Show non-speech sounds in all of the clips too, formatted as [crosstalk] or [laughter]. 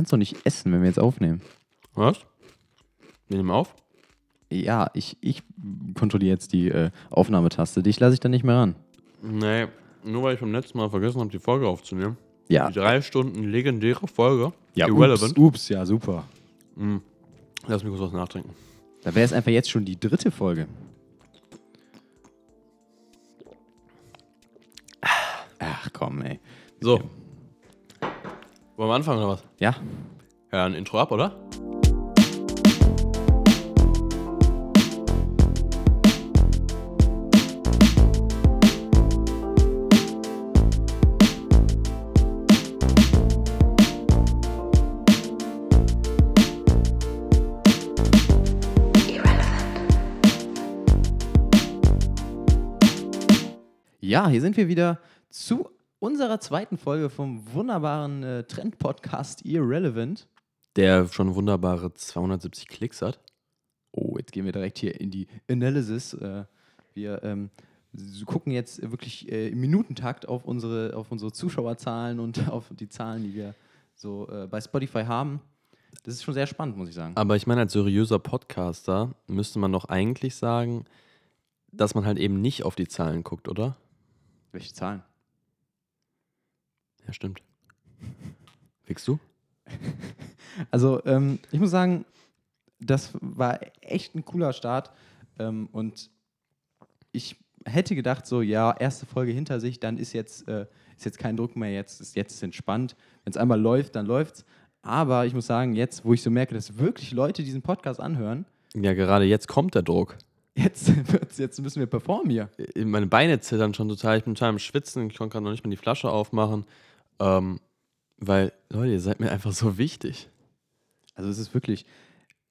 kannst doch nicht essen, wenn wir jetzt aufnehmen. Was? Wir nehmen auf? Ja, ich, ich kontrolliere jetzt die äh, Aufnahmetaste. Dich lasse ich dann nicht mehr ran. Nee, nur weil ich beim letzten Mal vergessen habe, die Folge aufzunehmen. Ja. Die drei Stunden legendäre Folge. Ja, Irrelevant. ups, ups, ja, super. Lass mich kurz was nachtrinken. Da wäre es einfach jetzt schon die dritte Folge. Ach komm, ey. So. Wollen wir anfangen oder was? Ja, Ja, ein Intro ab, oder? Ja, hier sind wir wieder zu unserer zweiten Folge vom wunderbaren äh, Trend-Podcast Irrelevant. Der schon wunderbare 270 Klicks hat. Oh, jetzt gehen wir direkt hier in die Analysis. Äh, wir ähm, gucken jetzt wirklich äh, im Minutentakt auf unsere, auf unsere Zuschauerzahlen und [laughs] auf die Zahlen, die wir so äh, bei Spotify haben. Das ist schon sehr spannend, muss ich sagen. Aber ich meine, als seriöser Podcaster müsste man doch eigentlich sagen, dass man halt eben nicht auf die Zahlen guckt, oder? Welche Zahlen? Ja, stimmt. Fickst du? [laughs] Also, ähm, ich muss sagen, das war echt ein cooler Start. Ähm, und ich hätte gedacht, so, ja, erste Folge hinter sich, dann ist jetzt, äh, ist jetzt kein Druck mehr, jetzt ist jetzt entspannt. Wenn es einmal läuft, dann läuft's. Aber ich muss sagen, jetzt, wo ich so merke, dass wirklich Leute diesen Podcast anhören, Ja, gerade jetzt kommt der Druck. jetzt, [laughs] jetzt müssen wir performen hier. Äh, Meine Beine zittern schon total. Ich bin total am Schwitzen. Ich konnte gerade noch nicht mal die Flasche aufmachen. Ähm, weil, Leute, ihr seid mir einfach so wichtig. Also es ist wirklich,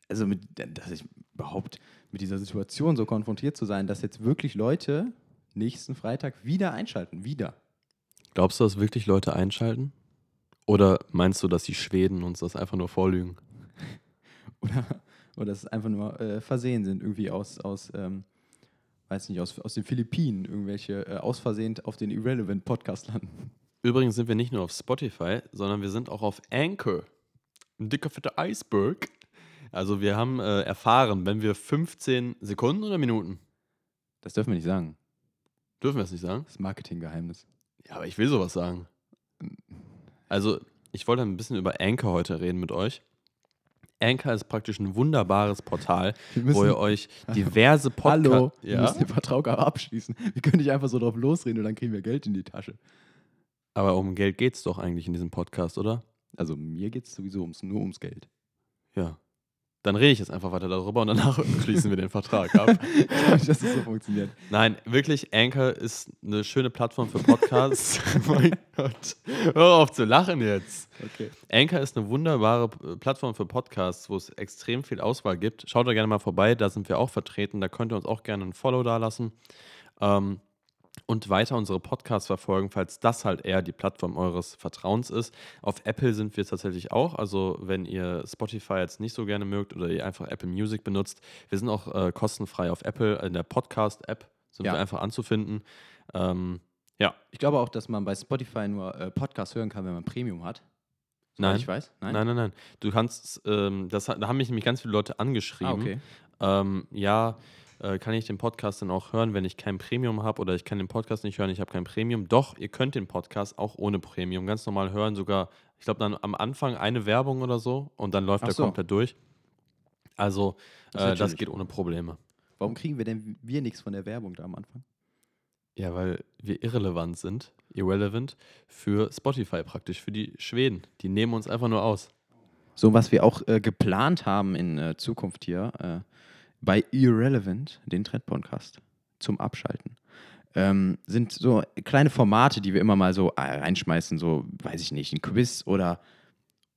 also mit, dass ich überhaupt mit dieser Situation so konfrontiert zu sein, dass jetzt wirklich Leute nächsten Freitag wieder einschalten, wieder. Glaubst du, dass wirklich Leute einschalten? Oder meinst du, dass die Schweden uns das einfach nur vorlügen? [laughs] Oder, oder dass es einfach nur äh, Versehen sind, irgendwie aus, aus ähm, weiß nicht, aus, aus den Philippinen, irgendwelche äh, aus Versehen auf den Irrelevant Podcast landen. Übrigens sind wir nicht nur auf Spotify, sondern wir sind auch auf Anchor. Ein dicker, fetter Eisberg. Also wir haben äh, erfahren, wenn wir 15 Sekunden oder Minuten, Das dürfen wir nicht sagen. dürfen wir es nicht sagen? Das ist Marketinggeheimnis. Ja, aber ich will sowas sagen. Also, ich wollte ein bisschen über Anchor heute reden mit euch. Anchor ist praktisch ein wunderbares Portal, Wir wo ihr euch diverse Podcasts. Hallo, wir Ja, müssen den Vertrag aber abschließen. Wir können nicht einfach so drauf losreden und dann kriegen wir Geld in die Tasche. Aber um Geld geht es doch eigentlich in diesem Podcast, oder? Also mir geht es sowieso ums, nur ums Geld. Ja. Dann rede ich jetzt einfach weiter darüber und danach [laughs] schließen wir den Vertrag ab. [laughs] Ich weiß nicht, dass es so funktioniert. Nein, wirklich, Anchor ist eine schöne Plattform für Podcasts. [laughs] mein Gott. Hör auf zu lachen jetzt. Okay. Anchor ist eine wunderbare Plattform für Podcasts, wo es extrem viel Auswahl gibt. Schaut da gerne mal vorbei, da sind wir auch vertreten. Da könnt ihr uns auch gerne ein Follow dalassen. Ähm, und weiter unsere Podcasts verfolgen, falls das halt eher die Plattform eures Vertrauens ist. Auf Apple sind wir tatsächlich auch. Also, wenn ihr Spotify jetzt nicht so gerne mögt oder ihr einfach Apple Music benutzt, wir sind auch äh, kostenfrei auf Apple. In der Podcast-App sind Ja. wir einfach anzufinden. Ähm, ja, Ich glaube auch, dass man bei Spotify nur äh, Podcasts hören kann, wenn man Premium hat. Nein. Ich weiß. Nein. nein, nein, nein. Du kannst, ähm, das, da haben mich nämlich ganz viele Leute angeschrieben. Ah, okay. ähm, ja, äh, kann ich den Podcast dann auch hören, wenn ich kein Premium habe oder ich kann den Podcast nicht hören, ich habe kein Premium. Doch, ihr könnt den Podcast auch ohne Premium ganz normal hören, sogar, ich glaube, dann am Anfang eine Werbung oder so und dann läuft Ach er so. komplett durch. Also, Das äh, das geht ohne Probleme. Warum kriegen wir denn wir nichts von der Werbung da am Anfang? Ja, weil wir irrelevant sind, irrelevant für Spotify praktisch, für die Schweden. Die nehmen uns einfach nur aus. So, was wir auch äh, geplant haben in äh, Zukunft hier äh, bei Irrelevant, den Trend-Podcast, zum Abschalten, ähm, sind so kleine Formate, die wir immer mal so äh, reinschmeißen, so, weiß ich nicht, ein Quiz oder,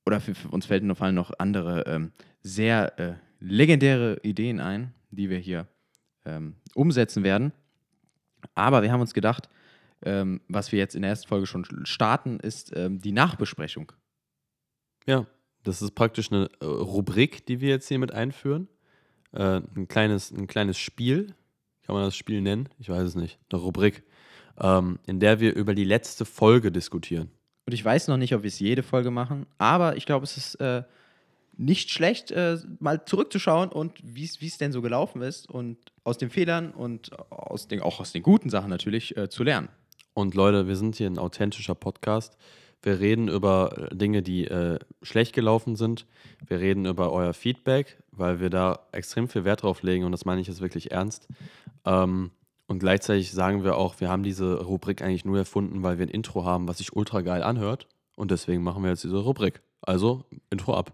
oder für, für uns fällt noch, fallen noch andere ähm, sehr äh, legendäre Ideen ein, die wir hier ähm, umsetzen werden. Aber wir haben uns gedacht, ähm, was wir jetzt in der ersten Folge schon starten, ist ähm, die Nachbesprechung. Ja, das ist praktisch eine äh, Rubrik, die wir jetzt hier mit einführen. Äh, ein, kleines, ein kleines Spiel, kann man das Spiel nennen? Ich weiß es nicht. Eine Rubrik, ähm, in der wir über die letzte Folge diskutieren. Und ich weiß noch nicht, ob wir es jede Folge machen, aber ich glaube, es ist äh, nicht schlecht, äh, mal zurückzuschauen und wie es denn so gelaufen ist und aus den Fehlern und aus den, auch aus den guten Sachen natürlich äh, zu lernen. Und Leute, wir sind hier ein authentischer Podcast. Wir reden über äh, Dinge, die äh, schlecht gelaufen sind. Wir reden über euer Feedback, weil wir da extrem viel Wert drauf legen und das meine ich jetzt wirklich ernst. Ähm, und gleichzeitig sagen wir auch, wir haben diese Rubrik eigentlich nur erfunden, weil wir ein Intro haben, was sich ultra geil anhört. Und deswegen machen wir jetzt diese Rubrik. Also, Intro ab.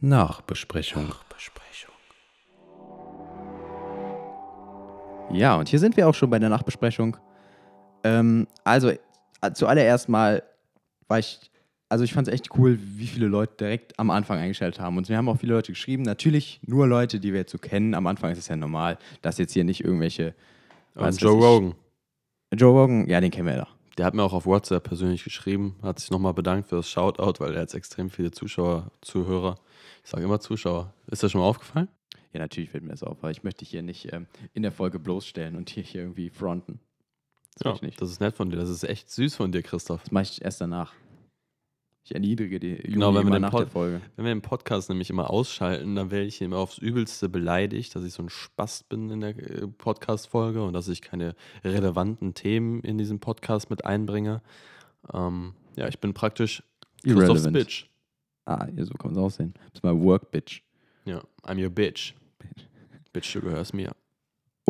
Nachbesprechung. Nachbesprechung. Ja, und hier sind wir auch schon bei der Nachbesprechung. Ähm, also, zuallererst mal war ich, also ich fand es echt cool, wie viele Leute direkt am Anfang eingestellt haben. Und wir haben auch viele Leute geschrieben. Natürlich nur Leute, die wir jetzt so kennen. Am Anfang ist es ja normal, dass jetzt hier nicht irgendwelche. Und Joe Rogan. Joe Rogan, ja, den kennen wir ja. Der hat mir auch auf WhatsApp persönlich geschrieben, hat sich nochmal bedankt für das Shoutout, weil er hat extrem viele Zuschauer, Zuhörer. Ich sage immer Zuschauer. Ist das schon mal aufgefallen? Ja, natürlich fällt mir das auf, weil ich möchte dich hier nicht ähm, in der Folge bloßstellen und hier, hier irgendwie fronten. Das, ja, das ist nett von dir. Das ist echt süß von dir, Christoph. Das mache ich erst danach. Ich erniedrige die Juni genau, wenn wir nach Pod der Folge. Wenn wir den Podcast nämlich immer ausschalten, dann werde ich immer aufs Übelste beleidigt, dass ich so ein Spaß bin in der äh, Podcast-Folge und dass ich keine relevanten Themen in diesem Podcast mit einbringe. Ähm, ja, ich bin praktisch Christophs Bitch. Ah, ja, so kann man es aussehen. Das ist mal Work Bitch. Ja, I'm your Bitch. Bitch, bitch du gehörst mir.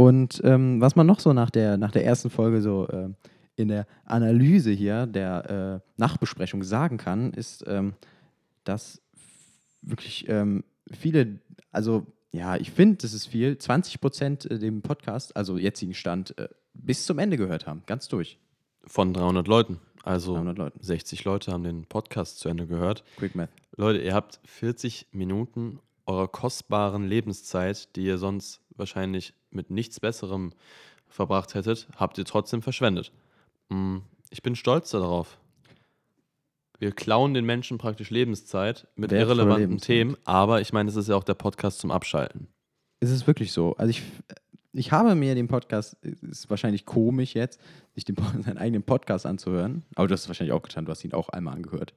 Und ähm, was man noch so nach der, nach der ersten Folge so äh, in der Analyse hier der äh, Nachbesprechung sagen kann, ist, ähm, dass wirklich ähm, viele, also ja, ich finde, das ist viel, 20 Prozent äh, dem Podcast, also jetzigen Stand, äh, bis zum Ende gehört haben, ganz durch. Von 300 Leuten. Also 300 Leuten. 60 Leute haben den Podcast zu Ende gehört. Quick Math. Leute, ihr habt 40 Minuten eurer kostbaren Lebenszeit, die ihr sonst wahrscheinlich mit nichts Besserem verbracht hättet, habt ihr trotzdem verschwendet. Mm, ich bin stolz darauf. Wir klauen den Menschen praktisch Lebenszeit mit Wertvolle irrelevanten Lebenszeit. Themen, aber ich meine, es ist ja auch der Podcast zum Abschalten. Es ist wirklich so. Also ich, ich habe mir den Podcast, ist wahrscheinlich komisch jetzt, sich den, [laughs] seinen eigenen Podcast anzuhören, aber du hast es wahrscheinlich auch getan, du hast ihn auch einmal angehört.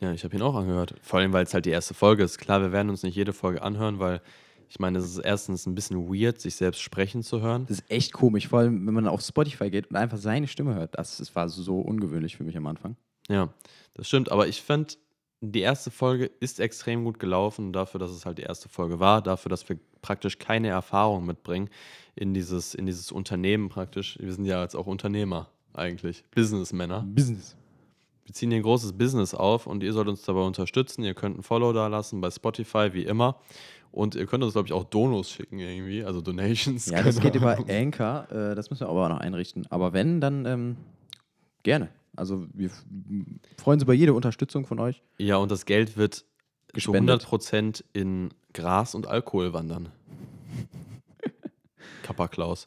Ja, ich habe ihn auch angehört. Vor allem, weil es halt die erste Folge ist. Klar, wir werden uns nicht jede Folge anhören, weil ich meine, es ist erstens ein bisschen weird, sich selbst sprechen zu hören. Das ist echt komisch, vor allem, wenn man auf Spotify geht und einfach seine Stimme hört. Das, das war so ungewöhnlich für mich am Anfang. Ja, das stimmt. Aber ich fand, die erste Folge ist extrem gut gelaufen, dafür, dass es halt die erste Folge war, dafür, dass wir praktisch keine Erfahrung mitbringen in dieses, in dieses Unternehmen praktisch. Wir sind ja jetzt auch Unternehmer eigentlich, Businessmänner. Business. Wir ziehen hier ein großes Business auf und ihr sollt uns dabei unterstützen. Ihr könnt ein Follow da lassen bei Spotify, wie immer. Und ihr könnt uns, glaube ich, auch Donos schicken irgendwie, also Donations. Ja, das geht über Anchor. Äh, das müssen wir aber noch einrichten. Aber wenn, dann ähm, gerne. Also wir freuen uns über jede Unterstützung von euch. Ja, und das Geld wird Gespendet. zu 100% in Gras und Alkohol wandern. [laughs] Kappa Klaus.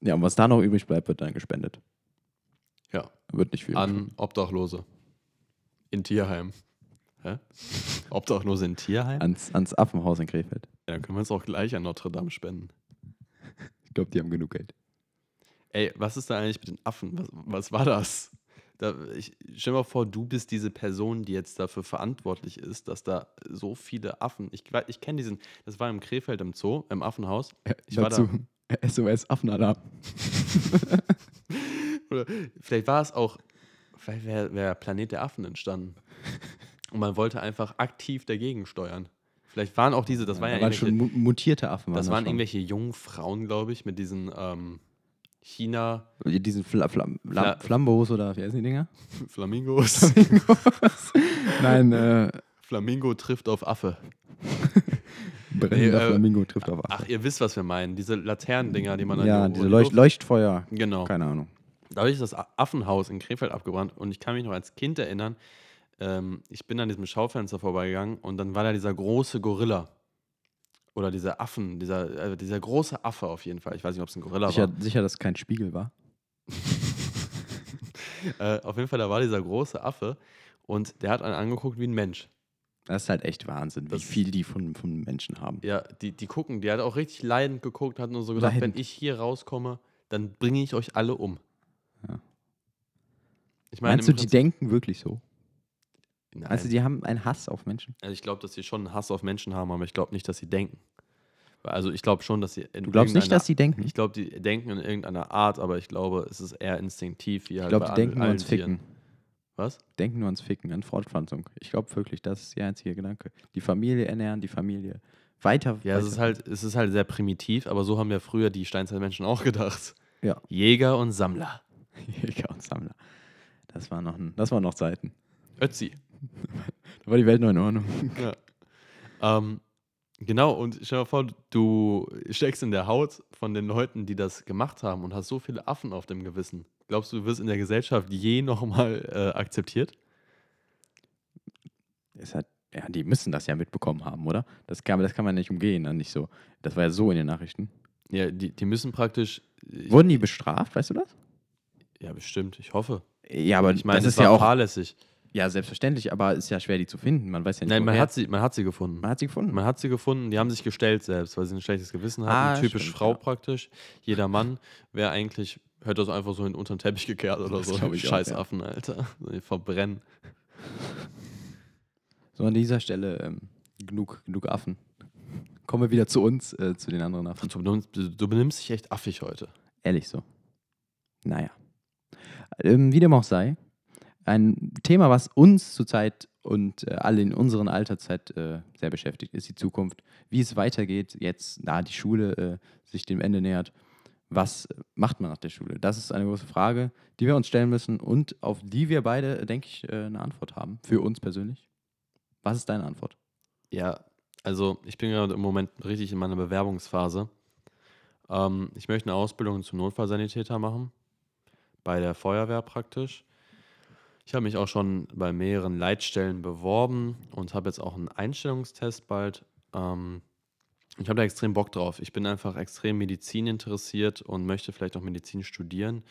Ja, und was da noch übrig bleibt, wird dann gespendet. Ja. Wird nicht viel. An Obdachlose. In Tierheim. Hä? [laughs] Obdachlose in Tierheim? Ans, ans Affenhaus in Krefeld. Ja, dann können wir uns auch gleich an Notre Dame spenden. Ich glaube, die haben genug Geld. Ey, was ist da eigentlich mit den Affen? Was, was war das? Da, ich, stell dir mal vor, du bist diese Person, die jetzt dafür verantwortlich ist, dass da so viele Affen. Ich, ich kenne diesen, das war im Krefeld im Zoo, im Affenhaus. Ich war da. SOS Affenalarm. [laughs] Oder vielleicht war es auch, vielleicht wäre wär Planet der Affen entstanden. Und man wollte einfach aktiv dagegen steuern. Vielleicht waren auch diese, das waren ja, waren schon mutierte Affen. das waren irgendwelche jungen Frauen, glaube ich, mit diesen ähm, China. Diesen Fla Fla Fla Flambos oder wie heißen die Dinger? [laughs] Flamingos. Flamingos. [laughs] Nein, äh. Flamingo trifft auf Affe. [laughs] Brennender nee, äh, Flamingo trifft auf Affe. Ach, ihr wisst, was wir meinen. Diese Laternendinger, die man dann. Ja, diese Leucht Leuchtfeuer. Genau. Keine Ahnung. Dadurch ist das Affenhaus in Krefeld abgebrannt und ich kann mich noch als Kind erinnern, ähm, ich bin an diesem Schaufenster vorbeigegangen und dann war da dieser große Gorilla. Oder dieser Affen, dieser, äh, dieser große Affe auf jeden Fall. Ich weiß nicht, ob es ein Gorilla sicher, war. Sicher, dass es kein Spiegel war. [laughs] äh, auf jeden Fall, da war dieser große Affe und der hat einen angeguckt wie ein Mensch. Das ist halt echt Wahnsinn, wie viel die von, von Menschen haben. Ja, die, die gucken, der hat auch richtig leidend geguckt, hat nur so gesagt, leidend. wenn ich hier rauskomme, dann bringe ich euch alle um. Ja. Ich meine, Meinst du, die Prinzip- denken wirklich so? Nein. Also die haben einen Hass auf Menschen? Also ich glaube, dass sie schon einen Hass auf Menschen haben, aber ich glaube nicht, dass sie denken. Also ich glaube schon, dass sie. Du glaubst nicht, dass die denken? Ich glaube, die denken in irgendeiner Art, aber ich glaube, es ist eher instinktiv, wie Ich halt glaube, die denken nur ans Ficken. Tieren. Was? Denken nur ans Ficken, an Fortpflanzung. Ich glaube wirklich, das ist der einzige Gedanke. Die Familie ernähren, die Familie weiter. Ja, es weiter. ist halt, es ist halt sehr primitiv, aber so haben ja früher die Steinzeitmenschen auch gedacht. Ja. Jäger und Sammler. [laughs] Jäger und Sammler. Das war noch, ein, das war noch Zeiten. Ötzi. [laughs] Da war die Welt noch in Ordnung. Ja. Ähm, genau, und stell dir vor, du steckst in der Haut von den Leuten, die das gemacht haben und hast so viele Affen auf dem Gewissen. Glaubst du, du wirst in der Gesellschaft je nochmal äh, akzeptiert? Es hat, ja, die müssen das ja mitbekommen haben, oder? Das kann, das kann man nicht umgehen, dann nicht so. Das war ja so in den Nachrichten. Ja, die, die müssen praktisch. Ich, Wurden die bestraft, weißt du das? ja, bestimmt, ich hoffe. Ja, aber ich meine, das ist ja auch. fahrlässig. Ja, selbstverständlich, aber ist ja schwer, die zu finden. Man weiß ja nicht, Nein, man woher. hat, sie, man hat sie gefunden. man hat sie gefunden. Man hat sie gefunden, die haben sich gestellt selbst, weil sie ein schlechtes Gewissen hatten. Ah, Typisch stimmt, Frau ja. praktisch. Jeder Mann wäre eigentlich, hätte das einfach so in unter den Teppich gekehrt oder Das so. glaub [laughs] ich auch, Scheiß ja. Affen, Alter. Die verbrennen. So an dieser Stelle ähm, genug, genug Affen. Kommen wir wieder zu uns, äh, zu den anderen Affen. Du benimmst, du benimmst dich echt affig heute. Ehrlich so. Naja. Ähm, wie dem auch sei, ein Thema, was uns zurzeit und äh, alle in unserer Alterszeit äh, sehr beschäftigt, ist die Zukunft. Wie es weitergeht, jetzt, da die Schule äh, sich dem Ende nähert. Was macht man nach der Schule? Das ist eine große Frage, die wir uns stellen müssen und auf die wir beide, denke ich, äh, eine Antwort haben. Für uns persönlich. Was ist deine Antwort? Ja, also ich bin gerade im Moment richtig in meiner Bewerbungsphase. Ähm, ich möchte eine Ausbildung zum Notfallsanitäter machen. Bei der Feuerwehr praktisch. Ich habe mich auch schon bei mehreren Leitstellen beworben und habe jetzt auch einen Einstellungstest bald. Ähm, ich habe da extrem Bock drauf. Ich bin einfach extrem Medizin interessiert und möchte vielleicht auch Medizin studieren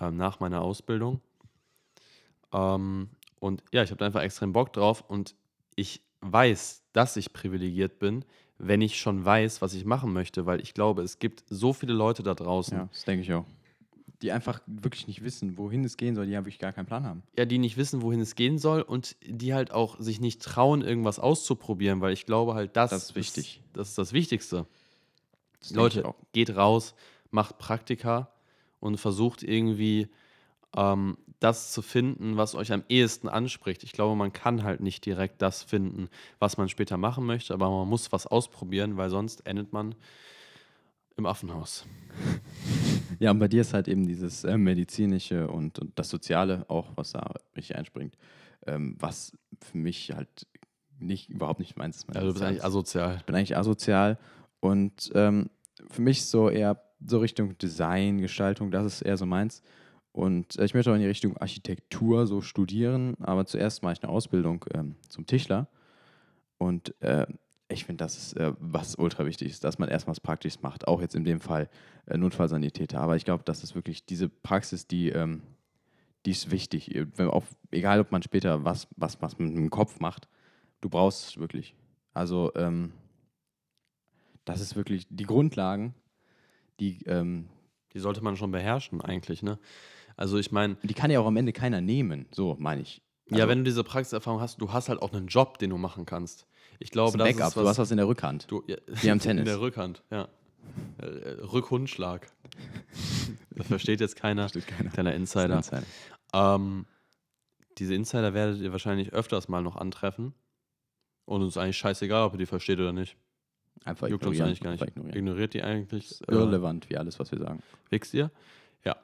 ähm, nach meiner Ausbildung. Ähm, und ja, ich habe da einfach extrem Bock drauf und ich weiß, dass ich privilegiert bin, wenn ich schon weiß, was ich machen möchte, weil ich glaube, es gibt so viele Leute da draußen, Ja, das denke ich auch. Die einfach wirklich nicht wissen, wohin es gehen soll, die ja wirklich gar keinen Plan haben. ja, die nicht wissen, wohin es gehen soll und die halt auch sich nicht trauen, irgendwas auszuprobieren, weil ich glaube halt, das, Das ist wichtig. Ist, das ist das Wichtigste. Das Leute, geht raus, macht Praktika und versucht irgendwie ähm, das zu finden, was euch am ehesten anspricht. Ich glaube, man kann halt nicht direkt das finden, was man später machen möchte, aber man muss was ausprobieren, weil sonst endet man im Affenhaus. [laughs] Ja, und bei dir ist halt eben dieses äh, medizinische und, und das Soziale auch, was da richtig einspringt, ähm, was für mich halt nicht, überhaupt nicht meins ist. Ja, du bist eigentlich asozial. ich bin eigentlich asozial und ähm, für mich so eher so Richtung Design, Gestaltung, das ist eher so meins. Und äh, ich möchte auch in die Richtung Architektur so studieren, aber zuerst mache ich eine Ausbildung ähm, zum Tischler. Und äh, ich finde, das ist äh, was ultra wichtig ist, dass man erstmal was Praktisches macht, auch jetzt in dem Fall äh, Notfallsanitäter. Aber ich glaube, das ist wirklich diese Praxis, die, ähm, die ist wichtig. Äh, Wenn, auch, egal, ob man später was, was, was mit dem Kopf macht, du brauchst es wirklich. Also, ähm, das ist wirklich die Grundlagen, die, ähm, Die sollte man schon beherrschen eigentlich, ne? Also ich meine, die kann ja auch am Ende keiner nehmen, so meine ich. ja, wenn du diese Praxiserfahrung hast, du hast halt auch einen Job, den du machen kannst. Ich glaube, das ist Backup, ist du hast was in der Rückhand. Du, ja, Wie am Tennis. In der Rückhand, ja. Äh, Rückhundschlag. [laughs] das versteht jetzt keiner. Versteht keiner. Kleiner Insider. Insider. Ähm, diese Insider werdet ihr wahrscheinlich öfters mal noch antreffen. Und uns ist eigentlich scheißegal, ob ihr die versteht oder nicht. Einfach Juckt uns ignorieren. eigentlich gar nicht. Ignorieren. Ignoriert die eigentlich. Ist irrelevant, wie alles, was wir sagen. Wichst ihr? Ja.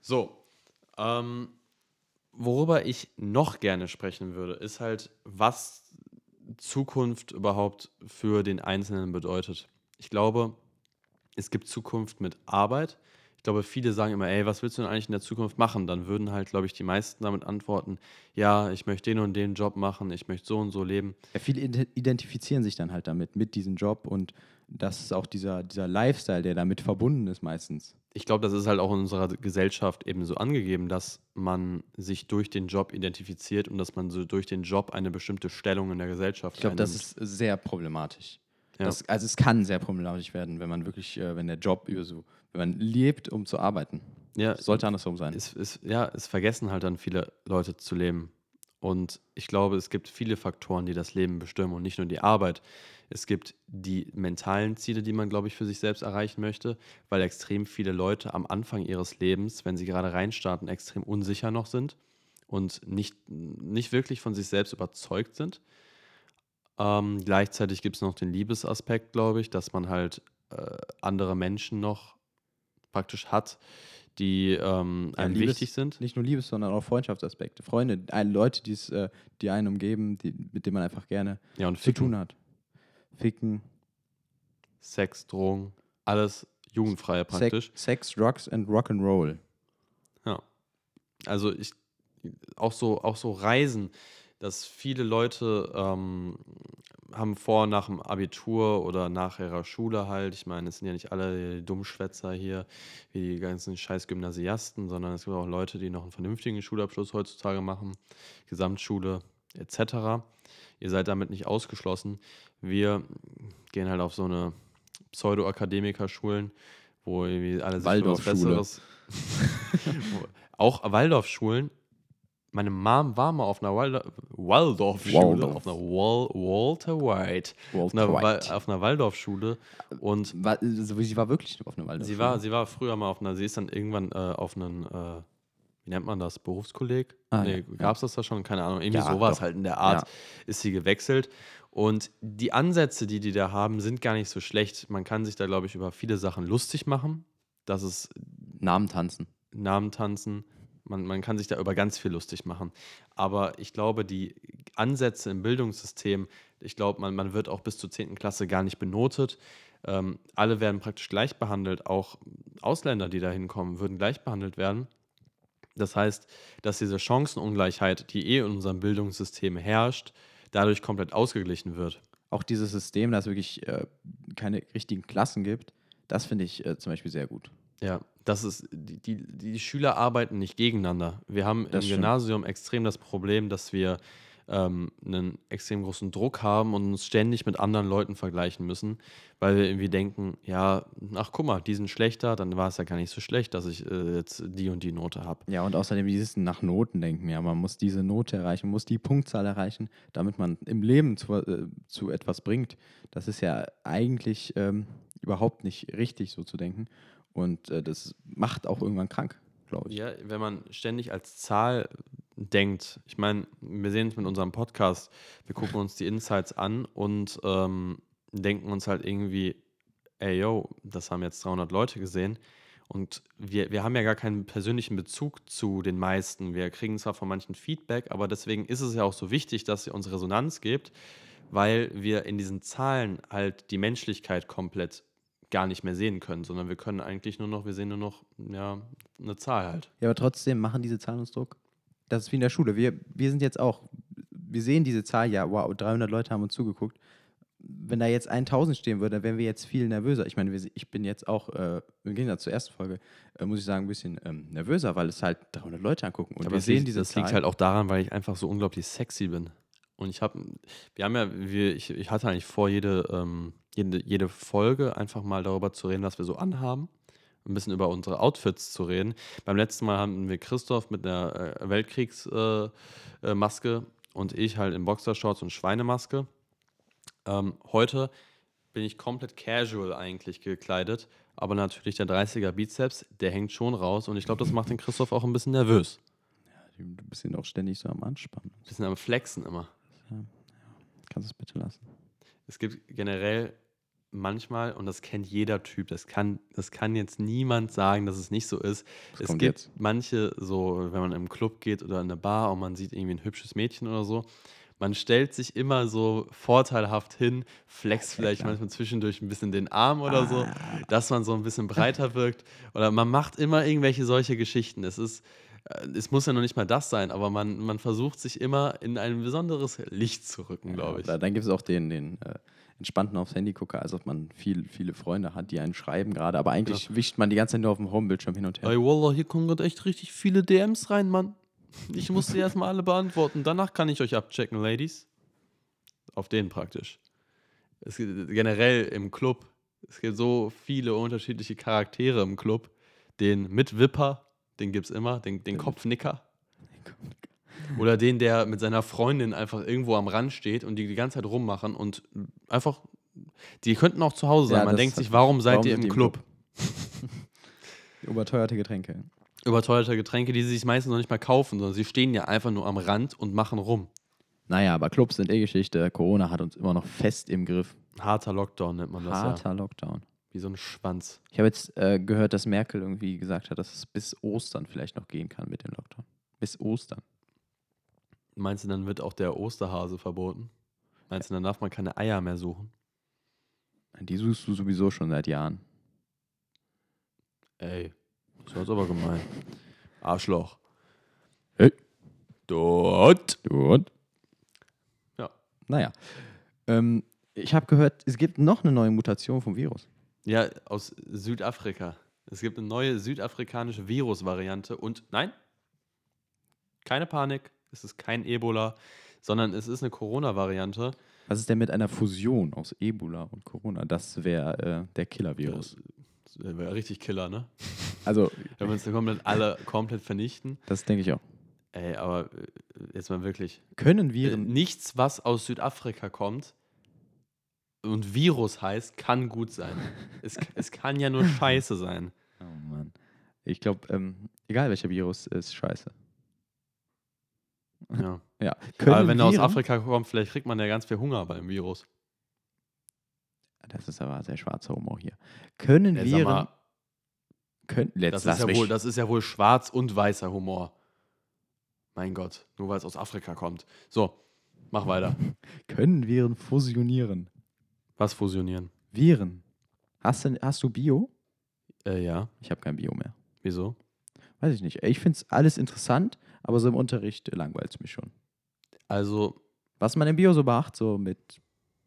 So. Ähm, worüber ich noch gerne sprechen würde, ist halt, was Zukunft überhaupt für den Einzelnen bedeutet. Ich glaube, es gibt Zukunft mit Arbeit. Ich glaube, viele sagen immer, ey, was willst du denn eigentlich in der Zukunft machen? Dann würden halt, glaube ich, die meisten damit antworten, ja, ich möchte den und den Job machen, ich möchte so und so leben. Ja, viele ide- identifizieren sich dann halt damit, mit diesem Job und das ist auch dieser, dieser Lifestyle, der damit verbunden ist meistens. Ich glaube, das ist halt auch in unserer Gesellschaft eben so angegeben, dass man sich durch den Job identifiziert und dass man so durch den Job eine bestimmte Stellung in der Gesellschaft Ich glaube, das ist sehr problematisch. Ja. Das, also es kann sehr problematisch werden, wenn man wirklich, äh, wenn der Job über so, wenn man lebt, um zu arbeiten. Ja, Sollte andersrum sein. es, es, ja, es vergessen halt dann viele Leute zu leben. Und ich glaube, es gibt viele Faktoren, die das Leben bestimmen und nicht nur die Arbeit. Es gibt die mentalen Ziele, die man, glaube ich, für sich selbst erreichen möchte, weil extrem viele Leute am Anfang ihres Lebens, wenn sie gerade reinstarten, extrem unsicher noch sind und nicht, nicht wirklich von sich selbst überzeugt sind. Ähm, gleichzeitig gibt es noch den Liebesaspekt, glaube ich, dass man halt äh, andere Menschen noch praktisch hat, die ähm, Ja, einem Liebes- wichtig sind. Nicht nur Liebes, sondern auch Freundschaftsaspekte. Freunde, Leute, die's, äh, die einen umgeben, die, mit denen man einfach gerne Ja, zu Ficken, tun hat. Ficken, Sex, Drogen, alles jugendfrei praktisch. Sex, Sex, Drugs and Rock'n'Roll. Ja. Also ich auch so, auch so Reisen, dass viele Leute ähm, haben vor nach dem Abitur oder nach ihrer Schule halt, ich meine, es sind ja nicht alle Dummschwätzer hier, wie die ganzen scheiß Gymnasiasten, sondern es gibt auch Leute, die noch einen vernünftigen Schulabschluss heutzutage machen, Gesamtschule etc. Ihr seid damit nicht ausgeschlossen. Wir gehen halt auf so eine Pseudo-Akademiker-Schulen, wo irgendwie alle sich was. Besseres [laughs] auch Waldorfschulen. Meine Mom war mal auf einer Waldo Waldorfschule, Waldorf. auf einer Wal Walter White, auf einer, Walter White. auf einer Waldorfschule. Und War, also sie war wirklich auf einer Waldorfschule. sie war, sie war früher mal auf einer, sie ist dann irgendwann äh, auf einen, äh, wie nennt man das, Berufskolleg? Ah, nee, ja, gab es das da schon? Keine Ahnung. Irgendwie Ja, sowas doch. halt in der Art Ja. ist sie gewechselt. Und die Ansätze, die die da haben, sind gar nicht so schlecht. Man kann sich da, glaube ich, über viele Sachen lustig machen. Das ist Namen tanzen. Namen tanzen. Man, man kann sich da über ganz viel lustig machen. Aber ich glaube, die Ansätze im Bildungssystem, ich glaube, man, man wird auch bis zur 10. Klasse gar nicht benotet. Ähm, alle werden praktisch gleich behandelt. Auch Ausländer, die da hinkommen, würden gleich behandelt werden. Das heißt, dass diese Chancenungleichheit, die eh in unserem Bildungssystem herrscht, dadurch komplett ausgeglichen wird. Auch dieses System, dass es wirklich äh, keine richtigen Klassen gibt, das finde ich äh, zum Beispiel sehr gut. Ja, das ist, die, die, die Schüler arbeiten nicht gegeneinander. Wir haben Das im stimmt. Gymnasium extrem das Problem, dass wir ähm, einen extrem großen Druck haben und uns ständig mit anderen Leuten vergleichen müssen, weil wir irgendwie denken, ja, ach guck mal, die sind schlechter, dann war es ja gar nicht so schlecht, dass ich äh, jetzt die und die Note habe. Ja, und außerdem dieses nach Noten denken. Ja, man muss diese Note erreichen, muss die Punktzahl erreichen, damit man im Leben zu, äh, zu etwas bringt. Das ist ja eigentlich ähm, überhaupt nicht richtig, so zu denken. Und äh, das macht auch irgendwann krank, glaube ich. Ja, wenn man ständig als Zahl denkt, ich meine, wir sehen es mit unserem Podcast, wir gucken uns die Insights an und ähm, denken uns halt irgendwie, ey, yo, das haben jetzt 300 Leute gesehen und wir, wir haben ja gar keinen persönlichen Bezug zu den meisten. Wir kriegen zwar von manchen Feedback, aber deswegen ist es ja auch so wichtig, dass ihr uns Resonanz gebt, weil wir in diesen Zahlen halt die Menschlichkeit komplett gar nicht mehr sehen können, sondern wir können eigentlich nur noch, wir sehen nur noch, ja, eine Zahl halt. Ja, aber trotzdem machen diese Zahlen uns Druck. Das ist wie in der Schule. Wir, wir sind jetzt auch, wir sehen diese Zahl, ja, wow, 300 Leute haben uns zugeguckt. Wenn da jetzt 1000 stehen würde, dann wären wir jetzt viel nervöser. Ich meine, ich bin jetzt auch, äh, im Gegensatz zur ersten Folge, äh, muss ich sagen, ein bisschen ähm, nervöser, weil es halt 300 Leute angucken. Und Aber wir sehen liegt, diese das Zahl. liegt halt auch daran, weil ich einfach so unglaublich sexy bin. Und ich habe, wir haben ja, wir, ich, ich hatte eigentlich vor, jede, ähm, jede, jede Folge einfach mal darüber zu reden, was wir so anhaben. Ein bisschen über unsere Outfits zu reden. Beim letzten Mal haben wir Christoph mit einer äh, Weltkriegsmaske äh, äh, und ich halt in Boxershorts und Schweinemaske. Ähm, heute bin ich komplett casual eigentlich gekleidet, aber natürlich der 30er Bizeps, der hängt schon raus und ich glaube, das macht den Christoph auch ein bisschen nervös. Du bist ihn auch ständig so am Anspannen. bisschen am Flexen immer. Kannst du es bitte lassen? Es gibt generell manchmal, und das kennt jeder Typ, das kann, das kann jetzt niemand sagen, dass es nicht so ist. Das es gibt jetzt. manche, so, wenn man im Club geht oder in eine Bar und man sieht irgendwie ein hübsches Mädchen oder so, man stellt sich immer so vorteilhaft hin, flext vielleicht klar. manchmal zwischendurch ein bisschen den Arm oder so, Ah. dass man so ein bisschen breiter wirkt. Oder man macht immer irgendwelche solche Geschichten. Es ist, äh, es muss ja noch nicht mal das sein, aber man, man versucht sich immer in ein besonderes Licht zu rücken, glaube ich. Da, dann gibt es auch den, den äh, entspannten aufs Handy gucker, als ob man viel, viele Freunde hat, die einen schreiben gerade, aber eigentlich wischt man die ganze Zeit nur auf dem Homebildschirm hin und her. Ey, Wallah, hier kommen gerade echt richtig viele DMs rein, Mann. Ich muss sie erstmal alle beantworten. Danach kann ich euch abchecken, Ladies. Auf den praktisch. Es gibt generell im Club, es gibt so viele unterschiedliche Charaktere im Club, den mit Wipper, den gibt es immer, den, den Kopfnicker. Oder den, der mit seiner Freundin einfach irgendwo am Rand steht und die die ganze Zeit rummachen und einfach, die könnten auch zu Hause sein. Ja, Man denkt sich, warum seid warum ihr im die im Club? [laughs] Überteuerte Getränke. Überteuerte Getränke, die sie sich meistens noch nicht mal kaufen, sondern sie stehen ja einfach nur am Rand und machen rum. Naja, aber Clubs sind eh Geschichte. Corona hat uns immer noch fest im Griff. Harter Lockdown nennt man das ja. Harter Lockdown. Wie so ein Schwanz. Ich habe jetzt äh, gehört, dass Merkel irgendwie gesagt hat, dass es bis Ostern vielleicht noch gehen kann mit dem Lockdown. Bis Ostern. Meinst du, dann wird auch der Osterhase verboten? Meinst du, dann darf man keine Eier mehr suchen? Die suchst du sowieso schon seit Jahren. Ey, das war jetzt aber gemein. Arschloch. Hey. Dort. Und? Ja. Naja. Ähm, ich habe gehört, es gibt noch eine neue Mutation vom Virus. Ja, aus Südafrika. Es gibt eine neue südafrikanische Virusvariante und nein, keine Panik, es ist kein Ebola, sondern es ist eine Corona-Variante. Was ist denn mit einer Fusion aus Ebola und Corona? Das wäre äh, der Killer-Virus. Das wäre richtig Killer, ne? Also, [laughs] Wenn wir uns komplett alle komplett vernichten. das denke ich auch. Ey, aber äh, jetzt mal wirklich. Können Äh, Viren. Nichts, was aus Südafrika kommt und Virus heißt, kann gut sein. [laughs] es, es kann ja nur Scheiße sein. Oh Mann. Ich glaube, ähm, egal welcher Virus, ist scheiße. Ja. Ja. Aber wenn er aus Viren- Afrika kommt, vielleicht kriegt man ja ganz viel Hunger beim Virus. Das ist aber sehr schwarzer Humor hier. Können sag Viren. mal, können, das, ist ja mich- wohl, das ist ja wohl schwarz und weißer Humor. Mein Gott, nur weil es aus Afrika kommt. So, mach weiter. [laughs] können Viren fusionieren? Was fusionieren? Viren. Hast du, hast du Bio? Äh, ja, Ich habe kein Bio mehr. wieso? Weiß ich nicht. Ich finde es alles interessant, aber so im Unterricht langweilt es mich schon. Also, Was man im Bio so macht, so mit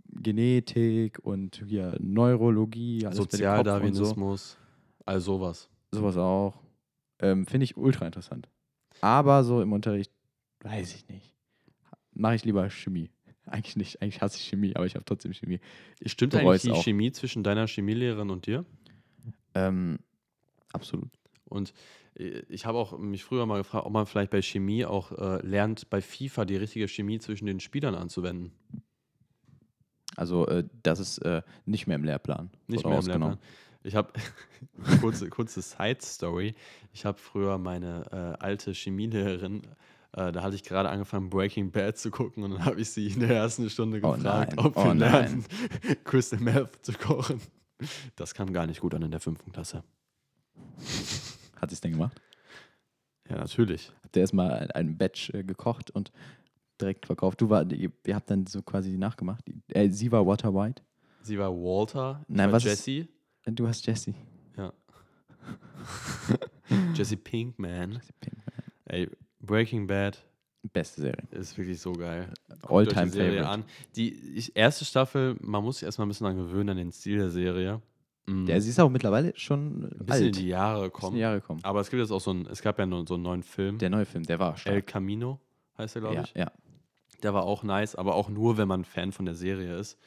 Genetik und hier Neurologie, alles und so, Sozialdarwinismus, all sowas. sowas auch, ähm, finde ich ultra interessant. Aber so im Unterricht, weiß ich nicht. Mache ich lieber Chemie. [laughs] Eigentlich nicht. Eigentlich hasse ich Chemie, aber ich habe trotzdem Chemie. Stimmt bereue eigentlich die auch. Chemie zwischen deiner Chemielehrerin und dir? Ähm, absolut. Und ich habe auch mich früher mal gefragt, ob man vielleicht bei Chemie auch äh, lernt, bei FIFA die richtige Chemie zwischen den Spielern anzuwenden. Also, äh, das ist äh, nicht mehr im Lehrplan. Nicht mehr im. Lehrplan. Ich habe, [laughs] kurze, kurze Side-Story, ich habe früher meine äh, alte Chemielehrerin, äh, da hatte ich gerade angefangen, Breaking Bad zu gucken und dann habe ich sie in der ersten Stunde Oh gefragt, nein, ob wir oh lernen, [laughs] Crystal Meth zu kochen. Das kam gar nicht gut an in der fünften Klasse. Hat sie es denn gemacht? Ja, natürlich. Habt ihr erstmal ein- einen Batch äh, gekocht und direkt verkauft? Du war, ihr, ihr habt dann so quasi nachgemacht. Äh, sie war Water White. Sie war Walter, ich Nein, war was ist- Jesse. Du hast Jessie. Ja. [laughs] Jesse Pinkman. Ey, Breaking Bad Beste Serie. ist wirklich so geil. Alltime Serie Favorite. an. Die ich, erste Staffel, man muss sich erstmal ein bisschen daran gewöhnen an den Stil der Serie. Mhm. Ja, sie ist auch mittlerweile schon ein bisschen alt. in die Jahre kommen. Jahre gekommen. Aber es gibt jetzt auch so ein, es gab ja so einen neuen Film. Der neue Film, der war El stark. Camino heißt der, glaube ja, ich. ja. Der war auch nice, aber auch nur, wenn man Fan von der Serie ist.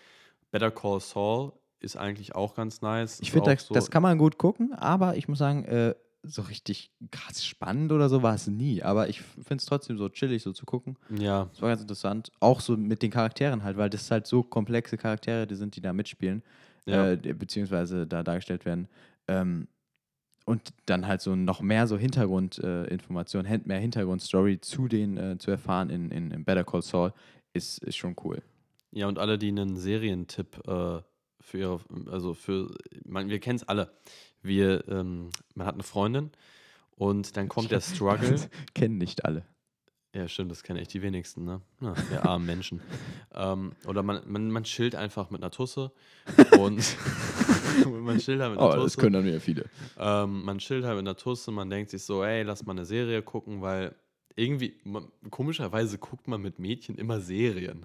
Better Call Saul ist eigentlich auch ganz nice. Ich finde, das, das kann man gut gucken, aber ich muss sagen, äh, so richtig krass spannend oder so war es nie. Aber ich finde es trotzdem so chillig, so zu gucken. Ja, Das war ganz interessant. Auch so mit den Charakteren halt, weil das halt so komplexe Charaktere, die sind, die da mitspielen, Ja. äh, beziehungsweise da dargestellt werden. Ähm, und dann halt so noch mehr so Hintergrundinformationen, äh, mehr Hintergrundstory zu den äh, zu erfahren in, in, in Better Call Saul ist, ist schon cool. Ja, und alle, die einen Serientipp äh, für ihre, also für, man, wir kennen es alle. Wir, ähm, man hat eine Freundin und dann kommt der Struggle. [laughs] Kennen nicht alle. Ja, stimmt, das kennen echt die wenigsten, ne? Ja, wir armen Menschen. [laughs] ähm, oder man, man, man chillt einfach mit einer Tusse [laughs] und [laughs] man chillt halt mit einer Tusse. dann wieder viele. Ähm, man chillt halt mit einer Tusse, man denkt sich so, ey, lass mal eine Serie gucken, weil irgendwie, man, komischerweise guckt man mit Mädchen immer Serien.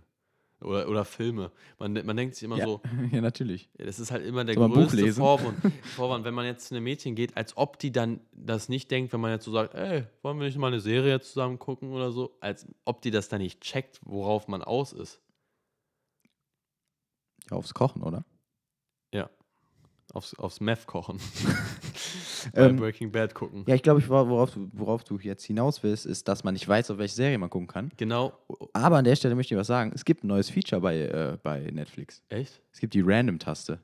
Oder, oder Filme. Man, man denkt sich immer Ja. so, [laughs] ja, natürlich. ja, das ist halt immer der Soll größte? Vorwand, [laughs] Vorwand, wenn man jetzt zu einem Mädchen geht, als ob die dann das nicht denkt, wenn man jetzt so sagt, ey, wollen wir nicht mal eine Serie zusammen gucken oder so, als ob die das dann nicht checkt, worauf man aus ist. Ja, aufs Kochen, oder? Aufs, aufs Meth kochen. [laughs] bei Ähm, Breaking Bad gucken. Ja, ich glaube, ich, wor- worauf, du- worauf du jetzt hinaus willst, ist, dass man nicht weiß, auf welche Serie man gucken kann. Genau. Aber an der Stelle möchte ich was sagen. Es gibt ein neues Feature bei, äh, bei Netflix. Echt? Es gibt die Random-Taste.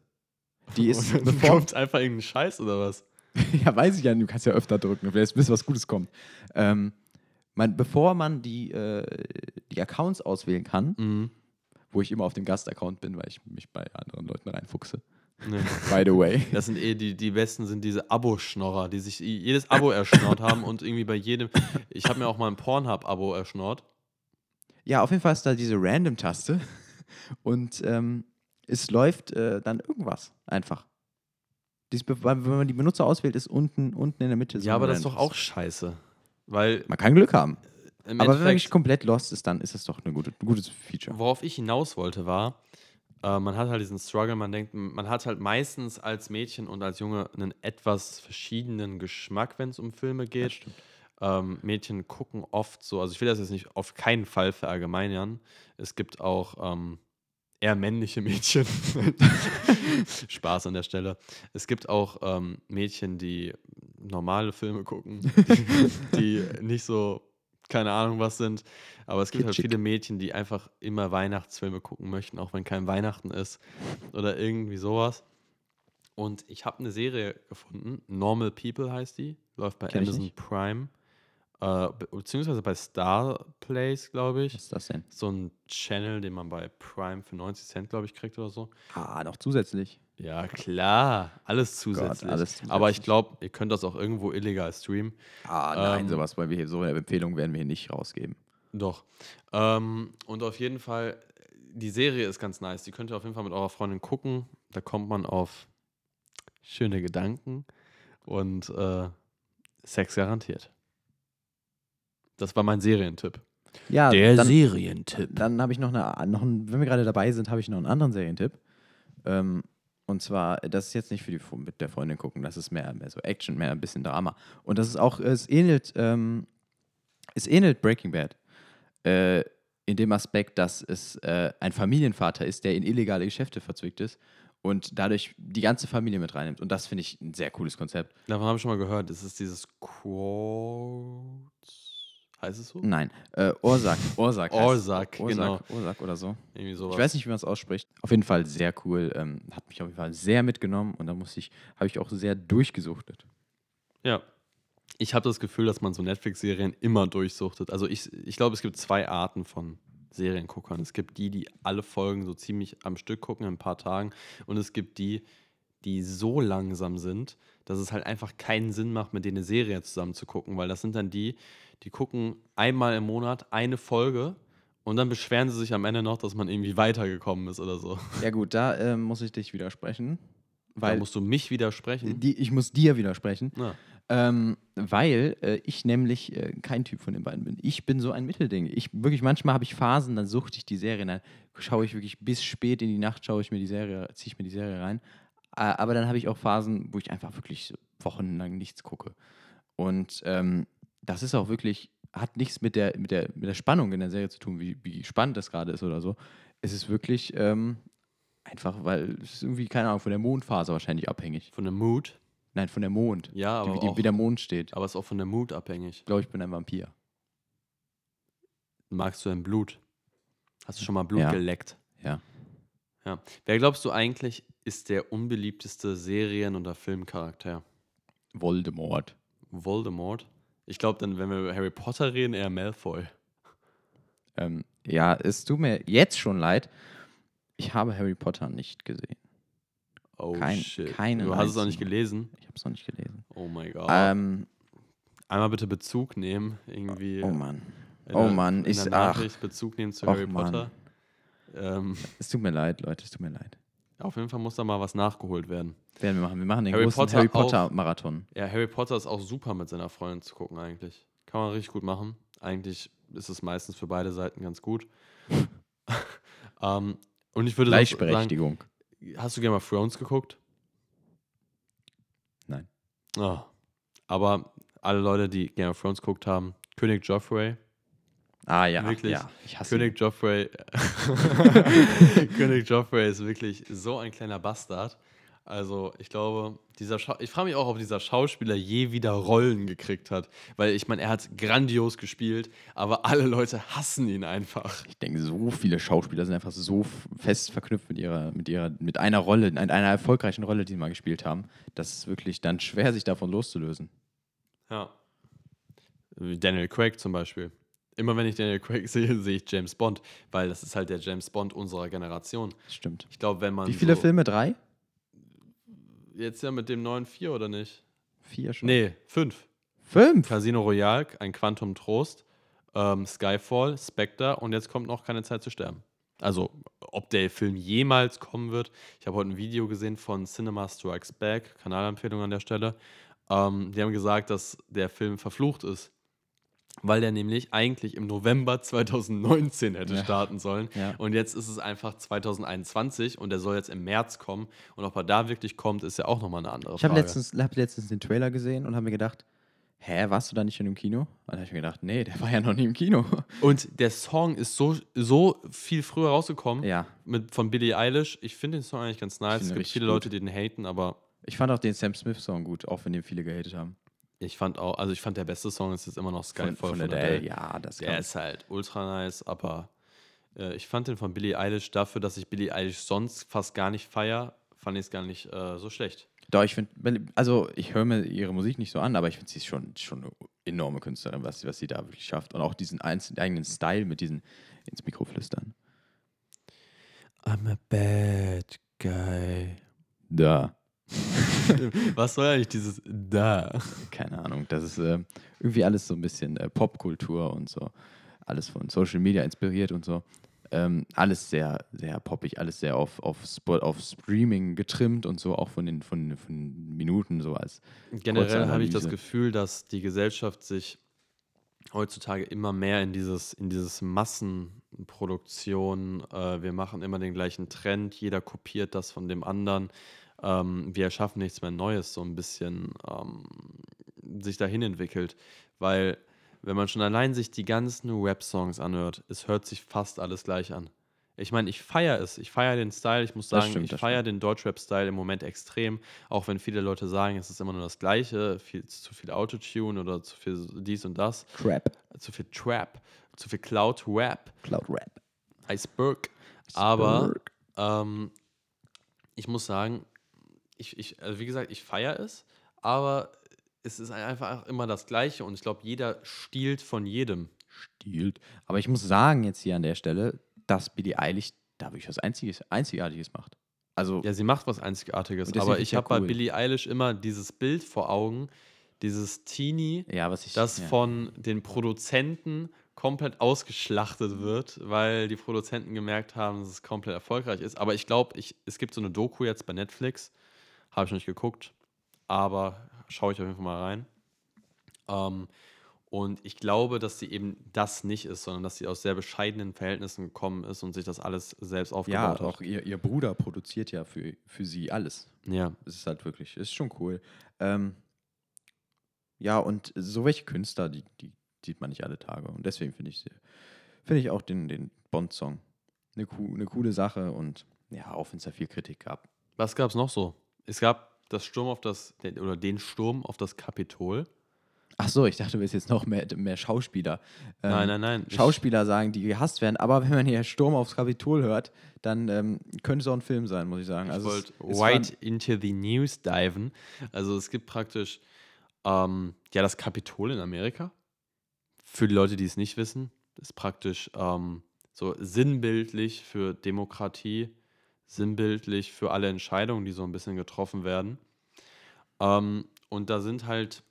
Die ist, [laughs] Und dann bevor, kommt einfach irgendein Scheiß oder was? [laughs] ja, weiß ich ja, du kannst ja öfter drücken, vielleicht bis was Gutes kommt. Ähm, man, bevor man die, äh, die Accounts auswählen kann, Mhm. wo ich immer auf dem Gast-Account bin, weil ich mich bei anderen Leuten reinfuchse. Nee. By the way. Das sind eh die, die besten sind diese Abo-Schnorrer, die sich i- jedes Abo erschnort haben und irgendwie bei jedem. Ich habe mir auch mal ein Pornhub-Abo erschnort. Ja, auf jeden Fall ist da diese Random-Taste und ähm, es läuft äh, dann irgendwas einfach. Dies, wenn man die Benutzer auswählt, ist unten, unten in der Mitte so Ja, aber das ist doch auch scheiße. Weil Man kann Glück haben. im Aber wenn man wirklich Endeffekt, komplett lost ist, dann ist das doch eine gute, ein gutes Feature. worauf ich hinaus wollte, war, äh, man hat halt diesen Struggle, man denkt, man hat halt meistens als Mädchen und als Junge einen etwas verschiedenen Geschmack, wenn es um Filme geht. Ähm, Mädchen gucken oft so, also ich will das jetzt nicht auf keinen Fall verallgemeinern. Es gibt auch ähm, eher männliche Mädchen. [laughs] Spaß an der Stelle. Es gibt auch ähm, Mädchen, die normale Filme gucken, die, die nicht so, keine Ahnung was sind. Aber es gibt halt Kitschig. viele Mädchen, die einfach immer Weihnachtsfilme gucken möchten, auch wenn kein Weihnachten ist oder irgendwie sowas. Und ich habe eine Serie gefunden, Normal People heißt die, läuft bei Kenn Amazon. Prime, äh, be- beziehungsweise bei Star Place, glaube ich. Was ist das denn? So ein Channel, den man bei Prime für 90 Cent, glaube ich, kriegt oder so. Ah, noch zusätzlich. Ja, klar, alles zusätzlich. alles Aber ich zusätzlich. glaube, ihr könnt das auch irgendwo illegal streamen. Ah, nein, Ähm, sowas, weil wir hier so eine Empfehlung werden wir hier nicht rausgeben. Doch. Ähm, und auf jeden Fall, die Serie ist ganz nice. Die könnt ihr auf jeden Fall mit eurer Freundin gucken. Da kommt man auf schöne Gedanken und äh, Sex garantiert. Das war mein Serientipp. Ja, dann, Serientipp. dann habe ich noch, eine, noch einen, wenn wir gerade dabei sind, habe ich noch einen anderen Serientipp. Ähm, und zwar, das ist jetzt nicht für die mit der Freundin gucken, das ist mehr, mehr so Action, mehr ein bisschen Drama. Und das ist auch, es ähnelt, ähm, es ähnelt Breaking Bad. Äh, in dem Aspekt, dass es äh, ein Familienvater ist, der in illegale Geschäfte verzwickt ist und dadurch die ganze Familie mit reinnimmt. Und das finde ich ein sehr cooles Konzept. Davon habe ich schon mal gehört. Das ist dieses Quotes. Heißt es so? Nein, äh, Orsak. [laughs] Orsak. Orsak, genau. Orsak oder so. Irgendwie sowas. Ich weiß nicht, wie man es ausspricht. Auf jeden Fall sehr cool. Ähm, hat mich auf jeden Fall sehr mitgenommen und da musste ich, habe ich auch sehr durchgesuchtet. Ja. Ich habe das Gefühl, dass man so Netflix-Serien immer durchsuchtet. Also ich, ich glaube, es gibt zwei Arten von Serienguckern. Es gibt die, die alle Folgen so ziemlich am Stück gucken in ein paar Tagen. Und es gibt die, die so langsam sind, dass es halt einfach keinen Sinn macht, mit denen eine Serie zusammen zu gucken. Weil das sind dann die, die gucken einmal im Monat eine Folge und dann beschweren sie sich am Ende noch, dass man irgendwie weitergekommen ist oder so. Ja gut, da ähm, muss ich dich widersprechen. da Weil musst du mich widersprechen. die, ich muss dir widersprechen. Na, Ähm, weil äh, ich nämlich äh, kein Typ von den beiden bin. Ich bin so ein Mittelding. Ich wirklich, manchmal habe ich Phasen, dann suchte ich die Serie, dann schaue ich wirklich bis spät in die Nacht, schaue ich mir die Serie, ziehe ich mir die Serie rein. Aber dann habe ich auch Phasen, wo ich einfach wirklich wochenlang nichts gucke. Und ähm, das ist auch wirklich, hat nichts mit der, mit, der, mit der Spannung in der Serie zu tun, wie, wie spannend das gerade ist oder so. Es ist wirklich ähm, einfach, weil es ist irgendwie, keine Ahnung, von der Mondphase wahrscheinlich abhängig. von der Mood. Nein, von der Mond. Ja, aber wie, die, auch, wie der Mond steht. aber es ist auch von der Mood abhängig. Ich glaube, ich bin ein Vampir. Magst du dein Blut? Hast du schon mal Blut Ja. geleckt? Ja. Ja. Wer glaubst du eigentlich ist der unbeliebteste Serien- oder Filmcharakter? Voldemort. Voldemort? Ich glaube dann, wenn wir über Harry Potter reden, eher Malfoy. Ähm, ja, es tut mir jetzt schon leid. Ich habe Harry Potter nicht gesehen. Oh Kein- shit. keinen du hast es auch nicht gelesen? Ich habe es noch nicht gelesen. Oh mein Gott. Ähm, Einmal bitte Bezug nehmen. Irgendwie oh Mann. oh der- Mann, ich- der ach. Bezug nehmen zu Harry. Potter. Ähm, Es tut mir leid, Leute, es tut mir leid. Auf jeden Fall muss da mal was nachgeholt werden. Werden wir machen. Wir machen den Harry großen Potter Harry. Potter Marathon. Ja, Harry Potter ist auch super mit seiner Freundin zu gucken eigentlich. Kann man richtig gut machen. Eigentlich ist es meistens für beide Seiten ganz gut. [laughs] ähm, und ich würde sonst sagen, Gleichberechtigung. hast du Game of Thrones geguckt? Nein. Ah. aber alle Leute, die Game of Thrones geguckt haben, König Joffrey, Ah ja, Wirklich? ja. Ich hasse ihn. König Joffrey, [laughs] König Joffrey ist wirklich so ein kleiner Bastard. Also, ich glaube, dieser Schau ich frage mich auch, ob dieser Schauspieler je wieder Rollen gekriegt hat. Weil ich meine, er hat grandios gespielt, aber alle Leute hassen ihn einfach. Ich denke, so viele Schauspieler sind einfach so fest verknüpft mit ihrer, mit ihrer, mit einer Rolle, mit einer erfolgreichen Rolle, die sie mal gespielt haben, dass es wirklich dann schwer, sich davon loszulösen. Ja. Daniel Craig zum Beispiel. Immer wenn ich Daniel Craig [laughs] sehe, sehe ich James Bond, weil das ist halt der James Bond unserer Generation. Stimmt. Ich glaube, wenn man. Wie viele so, Filme? Drei? Jetzt ja mit dem neuen vier oder nicht? Vier schon? Nee, fünf. Fünf? Casino Royale, ein Quantum Trost, ähm, Skyfall, Spectre und jetzt kommt noch keine Zeit zu sterben. Also, ob der Film jemals kommen wird. Ich habe heute ein Video gesehen von Cinema Strikes Back, Kanalempfehlung an der Stelle. Ähm, die haben gesagt, dass der Film verflucht ist, weil der nämlich eigentlich im November 2019 hätte Ja. starten sollen. Ja. Und jetzt ist es einfach 2021 und der soll jetzt im März kommen. Und ob er da wirklich kommt, ist ja auch nochmal eine andere Ich habe Frage. letztens, hab letztens den Trailer gesehen und habe mir gedacht, hä, warst du da nicht schon im Kino? Und dann habe ich mir gedacht, nee, der war ja noch nie im Kino. [laughs] Und der Song ist so, so viel früher rausgekommen ja, mit, von Billie Eilish. Ich finde den Song eigentlich ganz nice. Es gibt viele gut. Leute, die den haten, aber ich fand auch den Sam Smith-Song gut, auch wenn den viele gehatet haben. Ich fand auch, also ich fand der beste Song ist jetzt immer noch Skyfall Von, von Adele, ja, das Der ist halt ultra nice, aber äh, ich fand den von Billie Eilish dafür, dass ich Billie Eilish sonst fast gar nicht feier, fand ich es gar nicht äh, so schlecht. Doch, ich finde, also ich höre mir ihre Musik nicht so an, aber ich finde sie ist schon, schon eine enorme Künstlerin, was, was sie da wirklich schafft. Und auch diesen einzelnen, eigenen Style mit diesen ins Mikro flüstern. I'm a bad guy. Da. [laughs] [laughs] Was soll eigentlich dieses da? Keine Ahnung. Das ist äh, irgendwie alles so ein bisschen äh, Popkultur und so. Alles von Social Media inspiriert und so. Ähm, alles sehr, sehr poppig, alles sehr auf, auf, Spot, auf Streaming getrimmt und so, auch von den, von, von Minuten so als Generell habe ich das. Gefühl, dass die Gesellschaft sich heutzutage immer mehr in dieses, in dieses Massenproduktion, äh, wir machen immer den gleichen Trend, jeder kopiert das von dem anderen, ähm, wir erschaffen nichts mehr Neues, so ein bisschen ähm, sich dahin entwickelt. Weil, wenn man schon allein sich die ganzen Rap-Songs anhört, es hört sich fast alles gleich an. Ich meine, ich feiere es. Ich feiere den Style. Ich muss sagen, stimmt, ich feiere den Deutschrap-Style im Moment extrem. Auch wenn viele Leute sagen, es ist immer nur das Gleiche, viel, zu viel Autotune oder zu viel dies und das, Crap. zu viel Trap, zu viel Cloud-Rap, Cloud Rap. Iceberg. Aber ähm, ich muss sagen, ich, ich, also wie gesagt, ich feiere es, aber es ist einfach immer das Gleiche und ich glaube, jeder stiehlt von jedem. stiehlt. Aber ich muss sagen, jetzt hier an der Stelle, dass Billie Eilish da wirklich was Einziges, Einzigartiges macht. Also, Ja, sie macht was Einzigartiges, aber ich habe bei cool. Billie Eilish immer dieses Bild vor Augen, dieses Teenie, ja, ich. das ja. von den Produzenten komplett ausgeschlachtet wird, weil die Produzenten gemerkt haben, dass es komplett erfolgreich ist. Aber ich glaube, es gibt so eine Doku jetzt bei Netflix, habe ich noch nicht geguckt, aber schaue ich auf jeden Fall mal rein. Ähm, und ich glaube, dass sie eben das nicht ist, sondern dass sie aus sehr bescheidenen Verhältnissen gekommen ist und sich das alles selbst Ja, aufgebaut auch hat. ihr, ihr Bruder produziert ja für, für sie alles. Ja. Es ist halt wirklich, ist schon cool. Ähm, ja, und so welche Künstler, die, die sieht man nicht alle Tage. Und deswegen finde ich, sie- finde ich auch den, den Bond-Song eine, co eine coole Sache und ja, auch wenn es da viel Kritik gab. Was gab es noch so? Es gab das Sturm auf das, den- oder den Sturm auf das Kapitol. Ach so, ich dachte, du willst jetzt noch mehr, mehr Schauspieler. Ähm, nein, nein, nein. Ich- Schauspieler sagen, die gehasst werden, aber wenn man hier Sturm aufs Kapitol hört, dann ähm, könnte es auch ein Film sein, muss ich sagen. Ich Also es- wollte right into the news diven. Also es gibt praktisch ähm, ja das Kapitol in Amerika. Für die Leute, die es nicht wissen, ist praktisch ähm, so sinnbildlich für Demokratie, sinnbildlich für alle Entscheidungen, die so ein bisschen getroffen werden. Ähm, und da sind halt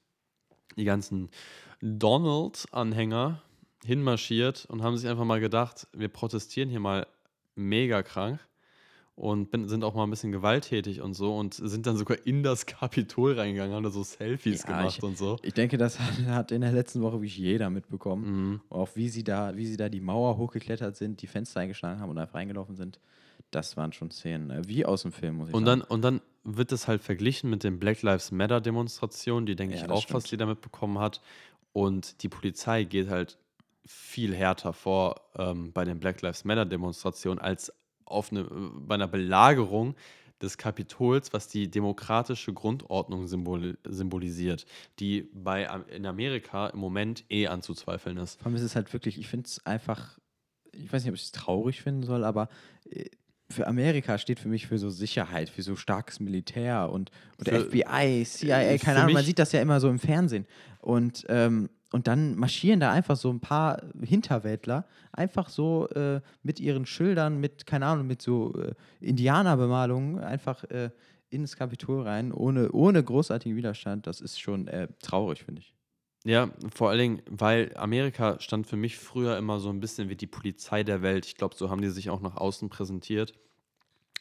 die ganzen Donald-Anhänger hinmarschiert und haben sich einfach mal gedacht, wir protestieren hier mal mega krank und bin, sind auch mal ein bisschen gewalttätig und so und sind dann sogar in das Kapitol reingegangen, haben da so Selfies Ja, gemacht ich- und so. Ich denke, das hat, hat in der letzten Woche wirklich jeder mitbekommen. Mhm. Auch wie sie da, wie sie da die Mauer hochgeklettert sind, die Fenster eingeschlagen haben und einfach reingelaufen sind. Das waren schon Szenen, äh, wie aus dem Film, muss ich Und dann, sagen. und dann wird es halt verglichen mit den Black Lives Matter Demonstrationen, die, denke Ja, ich, auch fast stimmt. jeder mitbekommen hat. Und die Polizei geht halt viel härter vor ähm, bei den Black Lives Matter Demonstrationen als auf eine, bei einer Belagerung des Kapitols, was die demokratische Grundordnung symbol symbolisiert, die bei, in Amerika im Moment eh anzuzweifeln ist. Vor allem ist es halt wirklich, ich finde es einfach, ich weiß nicht, ob ich es traurig finden soll, aber äh, für Amerika steht für mich für so Sicherheit, für so starkes Militär und, und Für- FBI, CIA, äh, keine Ahnung, man sieht das ja immer so im Fernsehen. Und, ähm, und dann marschieren da einfach so ein paar Hinterwäldler, einfach so äh, mit ihren Schildern, mit, keine Ahnung, mit so äh, Indianerbemalungen, einfach äh, ins Kapitol rein, ohne, ohne großartigen Widerstand. Das ist schon äh, traurig, finde ich. Ja, vor allen Dingen, weil Amerika stand für mich früher immer so ein bisschen wie die Polizei der Welt. Ich glaube, so haben die sich auch nach außen präsentiert.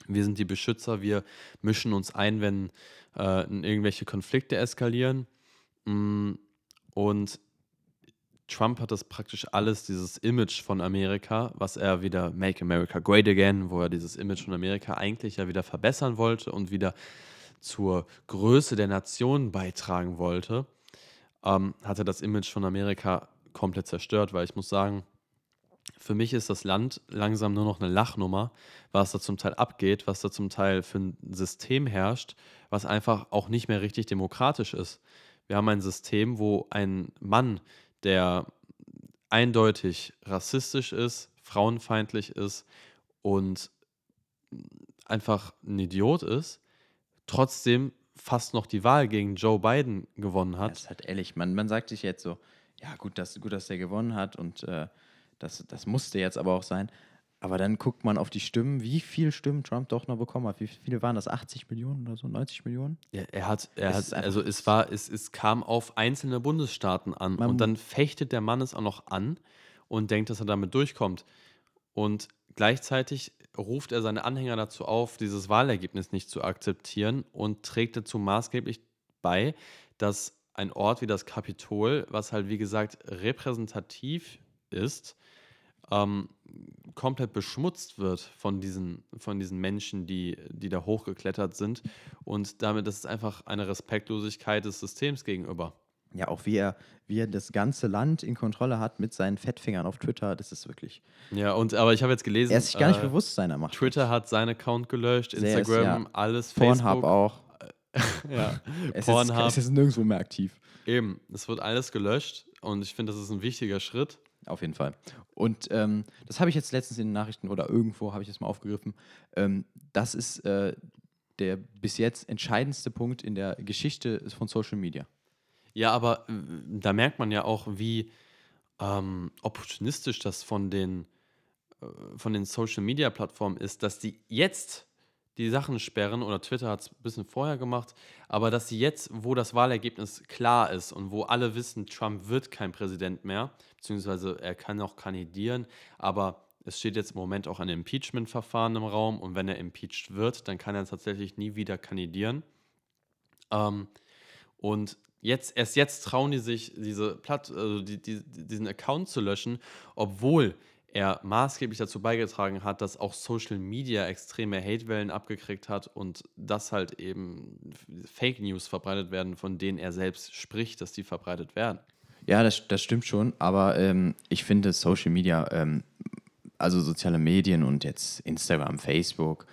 Wir sind die Beschützer, wir mischen uns ein, wenn äh, irgendwelche Konflikte eskalieren. Mm, Und Trump hat das praktisch alles, dieses Image von Amerika, was er wieder Make America Great Again, wo er dieses Image von Amerika eigentlich ja wieder verbessern wollte und wieder zur Größe der Nation beitragen wollte, ähm, hat er das Image von Amerika komplett zerstört, weil ich muss sagen, für mich ist das Land langsam nur noch eine Lachnummer, was da zum Teil abgeht, was da zum Teil für ein System herrscht, was einfach auch nicht mehr richtig demokratisch ist. Wir haben ein System, wo ein Mann, der eindeutig rassistisch ist, frauenfeindlich ist und einfach ein Idiot ist, trotzdem fast noch die Wahl gegen Joe Biden gewonnen hat. ist halt ehrlich, man, man sagt sich jetzt so, ja gut, dass, gut, dass der gewonnen hat und äh, das, das musste jetzt aber auch sein. Aber dann guckt man auf die Stimmen, wie viel Stimmen Trump doch noch bekommen hat. Wie viele waren das? 80 Millionen oder so? 90 Millionen? Ja, er hat, er hat, also es war, es, es kam auf einzelne Bundesstaaten an Man- und dann fechtet der Mann es auch noch an und denkt, dass er damit durchkommt. Und gleichzeitig ruft er seine Anhänger dazu auf, dieses Wahlergebnis nicht zu akzeptieren und trägt dazu maßgeblich bei, dass ein Ort wie das Kapitol, was halt wie gesagt repräsentativ ist, ähm, komplett beschmutzt wird von diesen, von diesen Menschen, die, die da hochgeklettert sind. Und damit das ist einfach eine Respektlosigkeit des Systems gegenüber. Ja, auch wie er, wie er das ganze Land in Kontrolle hat mit seinen Fettfingern auf Twitter, das ist wirklich. Ja, und aber ich habe jetzt gelesen, Er ist sich gar nicht äh, bewusst seiner Macht. Twitter hat seinen Account gelöscht, Sehr ist, Instagram, ja. alles, Pornhub Facebook. auch. [laughs] Ja. [laughs] Es Pornhub. ist, es ist nirgendwo mehr aktiv. Eben, es wird alles gelöscht und ich finde, das ist ein wichtiger Schritt. Auf jeden Fall. Und ähm, das habe ich jetzt letztens in den Nachrichten oder irgendwo habe ich das mal aufgegriffen. Ähm, das ist äh, der bis jetzt entscheidendste Punkt in der Geschichte von Social Media. Ja, aber äh, da merkt man ja auch, wie ähm, opportunistisch das von den, äh, von den Social Media Plattformen ist, dass die jetzt die Sachen sperren, oder Twitter hat es ein bisschen vorher gemacht, aber dass sie jetzt, wo das Wahlergebnis klar ist und wo alle wissen, Trump wird kein Präsident mehr, beziehungsweise er kann auch kandidieren, aber es steht jetzt im Moment auch ein Impeachment-Verfahren im Raum und wenn er impeached wird, dann kann er tatsächlich nie wieder kandidieren. Ähm, und jetzt, erst jetzt trauen die sich, diese Platt, also die, die, diesen Account zu löschen, obwohl er maßgeblich dazu beigetragen hat, dass auch Social Media extreme Hatewellen abgekriegt hat und dass halt eben Fake News verbreitet werden, von denen er selbst spricht, dass die verbreitet werden. Ja, das, das stimmt schon, aber ähm, ich finde Social Media, ähm, also soziale Medien und jetzt Instagram, Facebook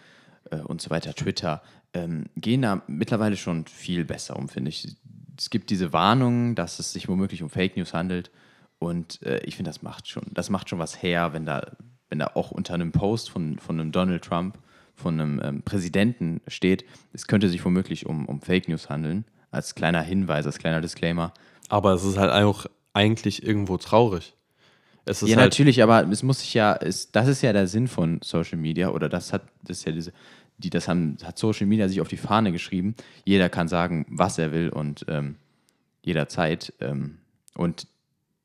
äh, und so weiter, Twitter, ähm, gehen da mittlerweile schon viel besser um, finde ich. Es gibt diese Warnungen, dass es sich womöglich um Fake News handelt und äh, ich finde, das macht schon, das macht schon was her, wenn da, wenn da auch unter einem Post von, von einem Donald Trump, von einem ähm, Präsidenten steht, es könnte sich womöglich um, um Fake News handeln, als kleiner Hinweis, als kleiner Disclaimer. Aber es ist halt auch eigentlich irgendwo traurig. Es ist ja, halt, natürlich, aber es muss sich ja, es, das ist ja der Sinn von Social Media oder das hat, das ist ja diese, die, das haben, hat Social Media sich auf die Fahne geschrieben. Jeder kann sagen, was er will und ähm, jederzeit. Ähm, und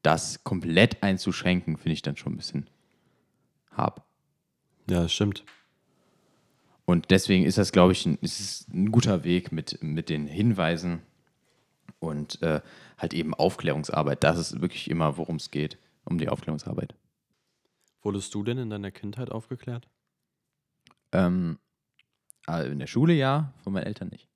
das komplett einzuschränken, finde ich dann schon ein bisschen hart. Ja, das stimmt. Und deswegen ist das, glaube ich, ein, ist es ein guter Weg mit, mit den Hinweisen und äh, halt eben Aufklärungsarbeit. Das ist wirklich immer, worum es geht, um die Aufklärungsarbeit. Wurdest du denn in deiner Kindheit aufgeklärt? Ähm, äh, in der Schule ja, von meinen Eltern nicht.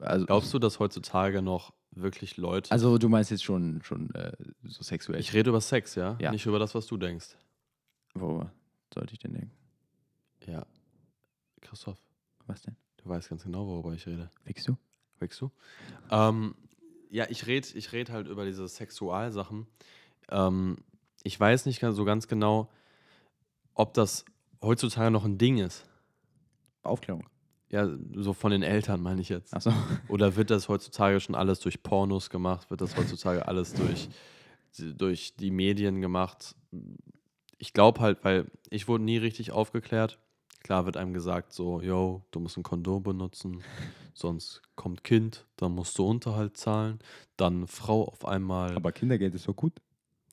Also, Glaubst du, dass heutzutage noch wirklich Leute. also du meinst jetzt schon, schon äh, so sexuell. ich rede über Sex, ja? Ja. Nicht über das, was du denkst. Wo sollte ich denn denken? Ja. Christoph, Was denn? du weißt ganz genau, worüber ich rede. Wickst du? Wächst du? Ähm, ja, ich rede ich red halt über diese Sexualsachen. Ähm, ich weiß nicht so ganz genau, ob das heutzutage noch ein Ding ist. Aufklärung. Ja, so von den Eltern meine ich jetzt. Achso. Oder wird das heutzutage schon alles durch Pornos gemacht? Wird das heutzutage alles durch, durch die Medien gemacht? Ich glaube halt, weil ich wurde nie richtig aufgeklärt. Klar wird einem gesagt, so, yo, du musst ein Kondom benutzen, sonst kommt Kind, dann musst du Unterhalt zahlen, dann Frau auf einmal, Aber Kindergeld ist doch gut.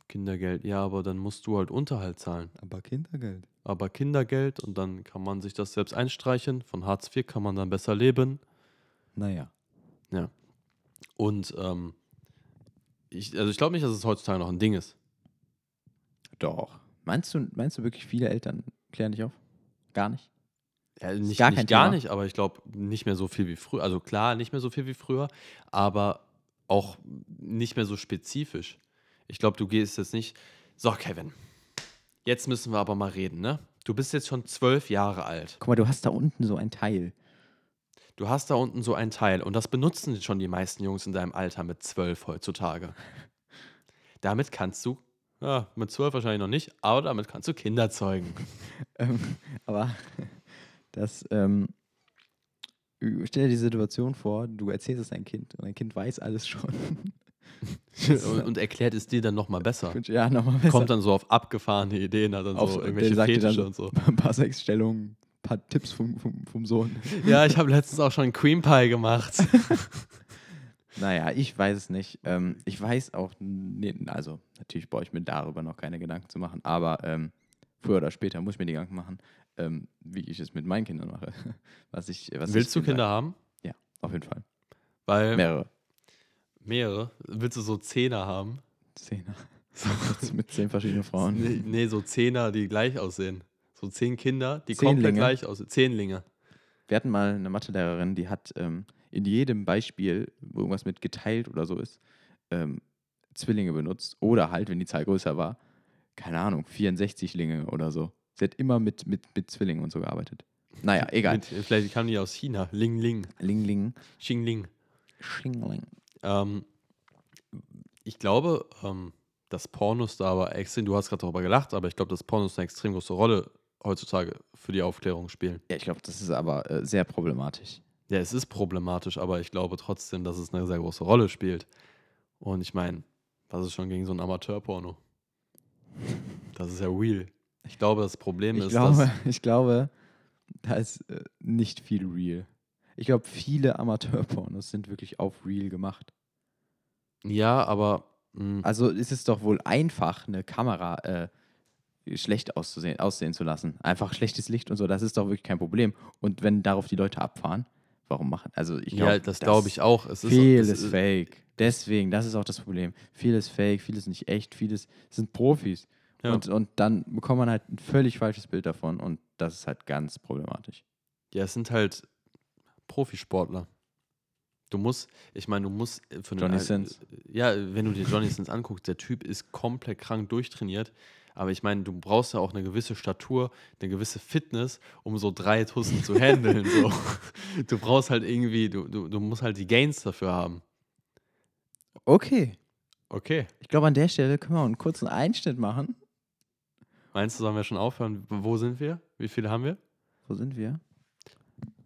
Kindergeld, ja, aber dann musst du halt Unterhalt zahlen. Aber Kindergeld. Aber Kindergeld und dann kann man sich das selbst einstreichen. Von Hartz IV kann man dann besser leben. Naja. Und ähm, ich, also ich glaube nicht, dass es heutzutage noch ein Ding ist. Doch. Meinst du, meinst du wirklich, viele Eltern klären dich auf? Gar nicht? Ja, nicht gar nicht gar Thema. nicht, aber ich glaube nicht mehr so viel wie früher. Also klar, nicht mehr so viel wie früher, aber auch nicht mehr so spezifisch. Ich glaube, du gehst jetzt nicht. So, Kevin, jetzt müssen wir aber mal reden, ne? Du bist jetzt schon zwölf Jahre alt. Guck mal, du hast da unten so ein Teil. Du hast da unten so ein Teil und das benutzen schon die meisten Jungs in deinem Alter mit zwölf heutzutage. [laughs] Damit kannst du, ja, mit zwölf wahrscheinlich noch nicht, aber damit kannst du Kinder zeugen. [laughs] Ähm, aber [laughs] das, ähm, stell dir die Situation vor, du erzählst es deinem Kind und dein Kind weiß alles schon. Und, und erklärt es dir dann nochmal besser. ja, nochmal besser. Kommt dann so auf abgefahrene Ideen, hat dann Auf- so irgendwelche sagt dir dann Fetische und so. ein paar Sexstellungen, ein paar Tipps vom, vom, vom Sohn. Ja, ich habe letztens auch schon Cream Pie gemacht. [laughs] Naja, ich weiß es nicht. Ähm, ich weiß auch, nee, also natürlich brauche ich mir darüber noch keine Gedanken zu machen, aber ähm, früher oder später muss ich mir die Gedanken machen, ähm, wie ich es mit meinen Kindern mache. [laughs] Was ich, was Willst ich du Kinder haben? sage. Auf jeden Fall. Weil Mehrere. Mehrere. Willst du so Zehner haben? Zehner. Mit- [laughs] mit zehn verschiedenen Frauen. Nee, nee, so Zehner, die gleich aussehen. So zehn Kinder, die Zehnlinge? komplett gleich aussehen. Zehnlinge. Wir hatten mal eine Mathelehrerin, die hat ähm, in jedem Beispiel, wo irgendwas mit geteilt oder so ist, ähm, Zwillinge benutzt. Oder halt, wenn die Zahl größer war, keine Ahnung, 64 Linge oder so. Sie hat immer mit, mit, mit Zwillingen und so gearbeitet. Naja, egal. Mit, vielleicht kamen die aus China. Ling Ling. Ling Ling. Xing Ling. Schingling. Ähm, ich glaube, ähm, dass Pornos da aber extrem, du hast gerade darüber gelacht, aber ich glaube, dass Pornos eine extrem große Rolle heutzutage für die Aufklärung spielen. Ja, ich glaube, das ist aber äh, sehr problematisch. Ja, es ist problematisch, aber ich glaube trotzdem, dass es eine sehr große Rolle spielt. Und ich meine, was ist schon gegen so ein Amateurporno? Das ist ja real. Ich glaube, das Problem Ich ist, glaube, [laughs] ich glaube, da ist äh, nicht viel real. Ich glaube, viele Amateurpornos sind wirklich auf real gemacht. Ja, aber. hm, mh, Also ist es doch wohl einfach, eine Kamera äh, schlecht auszusehen, aussehen zu lassen. Einfach schlechtes Licht und so, das ist doch wirklich kein Problem. Und wenn darauf die Leute abfahren, warum machen? Also ich ja, glaube, das glaube ich auch. Es ist, Vieles das ist fake. Deswegen, das ist auch das Problem. Vieles fake, vieles nicht echt, vieles sind Profis. Ja. Und, und dann bekommt man halt ein völlig falsches Bild davon und das ist halt ganz problematisch. Ja, es sind halt Profisportler. Du musst, ich meine, du musst für einen Johnny Al- Sins. Ja, wenn du dir Johnny Sins anguckst, der Typ ist komplett krank durchtrainiert. Aber ich meine, du brauchst ja auch eine gewisse Statur, eine gewisse Fitness, um so drei Tussen zu handeln. so. [laughs] Du brauchst halt irgendwie, du, du, du musst halt die Gains dafür haben. Okay. Okay. Ich glaube, an der Stelle können wir einen kurzen Einschnitt machen. Meinst du, sollen wir schon aufhören? Wo sind wir? Wie viele haben wir? Wo sind wir?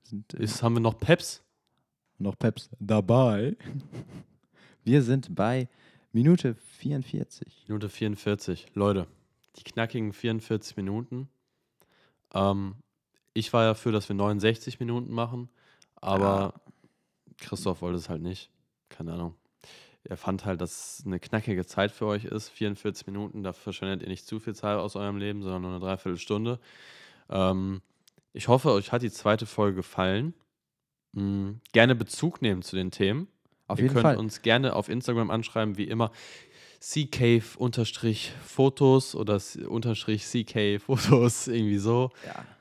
Sind äh, Ist, haben wir noch Peps? noch Peps dabei. [laughs] Wir sind bei Minute 44. Minute 44. Leute, die knackigen 44 Minuten. Ähm, ich war ja für, dass wir 69 Minuten machen, aber Christoph wollte es halt nicht. Keine Ahnung. Er fand halt, dass es eine knackige Zeit für euch ist. 44 Minuten, da verschwendet ihr nicht zu viel Zeit aus eurem Leben, sondern nur eine Dreiviertelstunde. Ähm, ich hoffe, euch hat die zweite Folge gefallen. Mm, gerne Bezug nehmen zu den Themen. Auf Ihr jeden könnt Fall. uns gerne auf Instagram anschreiben, wie immer. Ccave-Fotos oder unterstrich CK-Fotos, [laughs] irgendwie so.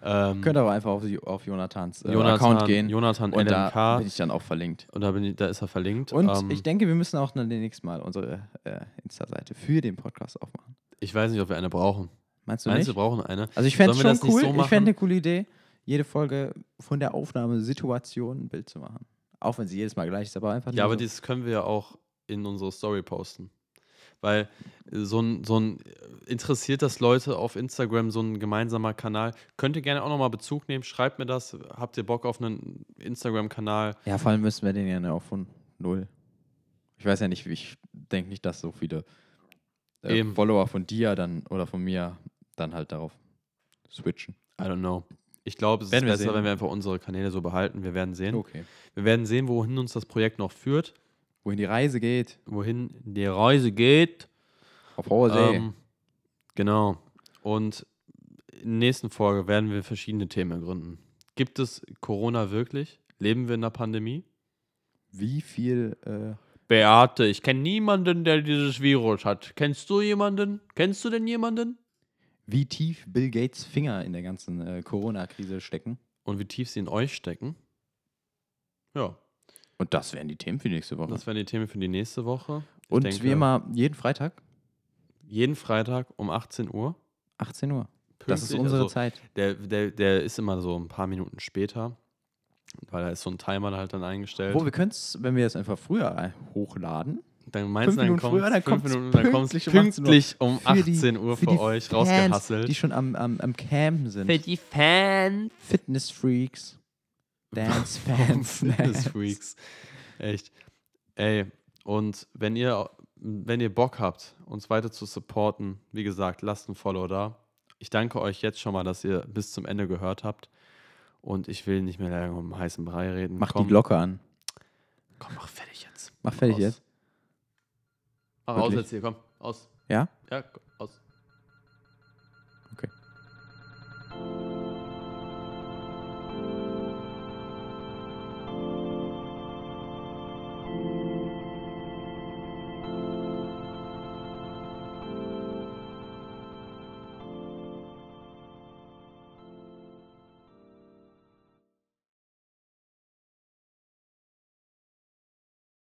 Ja. Ähm, Könnt aber einfach auf, auf Jonathans äh, Jonathan, Account gehen. Jonathan und da LMK. bin ich dann auch verlinkt. und da, bin ich, da ist er verlinkt. Und ähm, ich denke, wir müssen auch dann nächstes Mal unsere äh, Insta-Seite für den Podcast aufmachen. ich weiß nicht, ob wir eine brauchen. Meinst du Meinst du, nicht? wir brauchen eine? Also ich fände es schon cool. so ich fände eine coole Idee. Jede Folge von der Aufnahmesituation ein Bild zu machen. Auch wenn sie jedes Mal gleich ist, aber einfach Ja, aber so. dieses können wir ja auch in unsere Story posten. Weil äh, so ein, so ein äh, interessiert das Leute auf Instagram, so ein gemeinsamer Kanal. Könnt ihr gerne auch nochmal Bezug nehmen, schreibt mir das. Habt ihr Bock auf einen Instagram-Kanal? Ja, vor allem müssen wir den ja auch von null. Ich weiß ja nicht, ich denke nicht, dass so viele äh. Follower von dir dann oder von mir dann halt darauf switchen. I don't know. Ich glaube, es Werden ist besser, sehen. wenn wir einfach unsere Kanäle so behalten. Wir werden sehen. Okay. Wir werden sehen, wohin uns das Projekt noch führt, Wohin die Reise geht, wohin die Reise geht. auf hoher See. Ähm, genau. Und in der nächsten Folge werden wir verschiedene Themen ergründen. Gibt es Corona wirklich? Leben wir in einer Pandemie? Wie viel äh, Beate, ich kenne niemanden, der dieses Virus hat. Kennst du jemanden? Kennst du denn jemanden? Wie tief Bill Gates Finger in der ganzen äh, Corona-Krise stecken. Und wie tief sie in euch stecken? Ja, Und das wären die Themen für die nächste Woche. das wären die Themen für die nächste Woche. Ich Und denke, wie immer, jeden Freitag, Jeden Freitag um 18 Uhr. 18 Uhr. Das ist Pünktlich, unsere also Zeit. Der, der, der ist immer so ein paar Minuten später, weil da ist so ein Timer halt dann eingestellt. Wo wir können es, wenn wir es einfach früher hochladen, dann meinst fünf du, dann kommt früher, dann fünf kommt's Minuten, dann pünktlich pünktlich, um um für die- 18 Uhr für, die euch Fans, rausgehasselt. die schon am, am, am Campen sind. die Fans. Fitness-Freaks, Dance-Fans. [laughs] Fitness-Freaks. Echt. Ey, und wenn ihr, wenn ihr Bock habt, uns weiter zu supporten, wie gesagt, lasst ein Follow da. Ich danke euch jetzt schon mal, dass ihr bis zum Ende gehört habt. Und ich will nicht mehr lange um heißen Brei reden. Mach komm, die Glocke an. Komm, mach fertig jetzt. Mach fertig Aus. jetzt. Mach aus jetzt hier, komm. Aus. Ja? Ja, aus.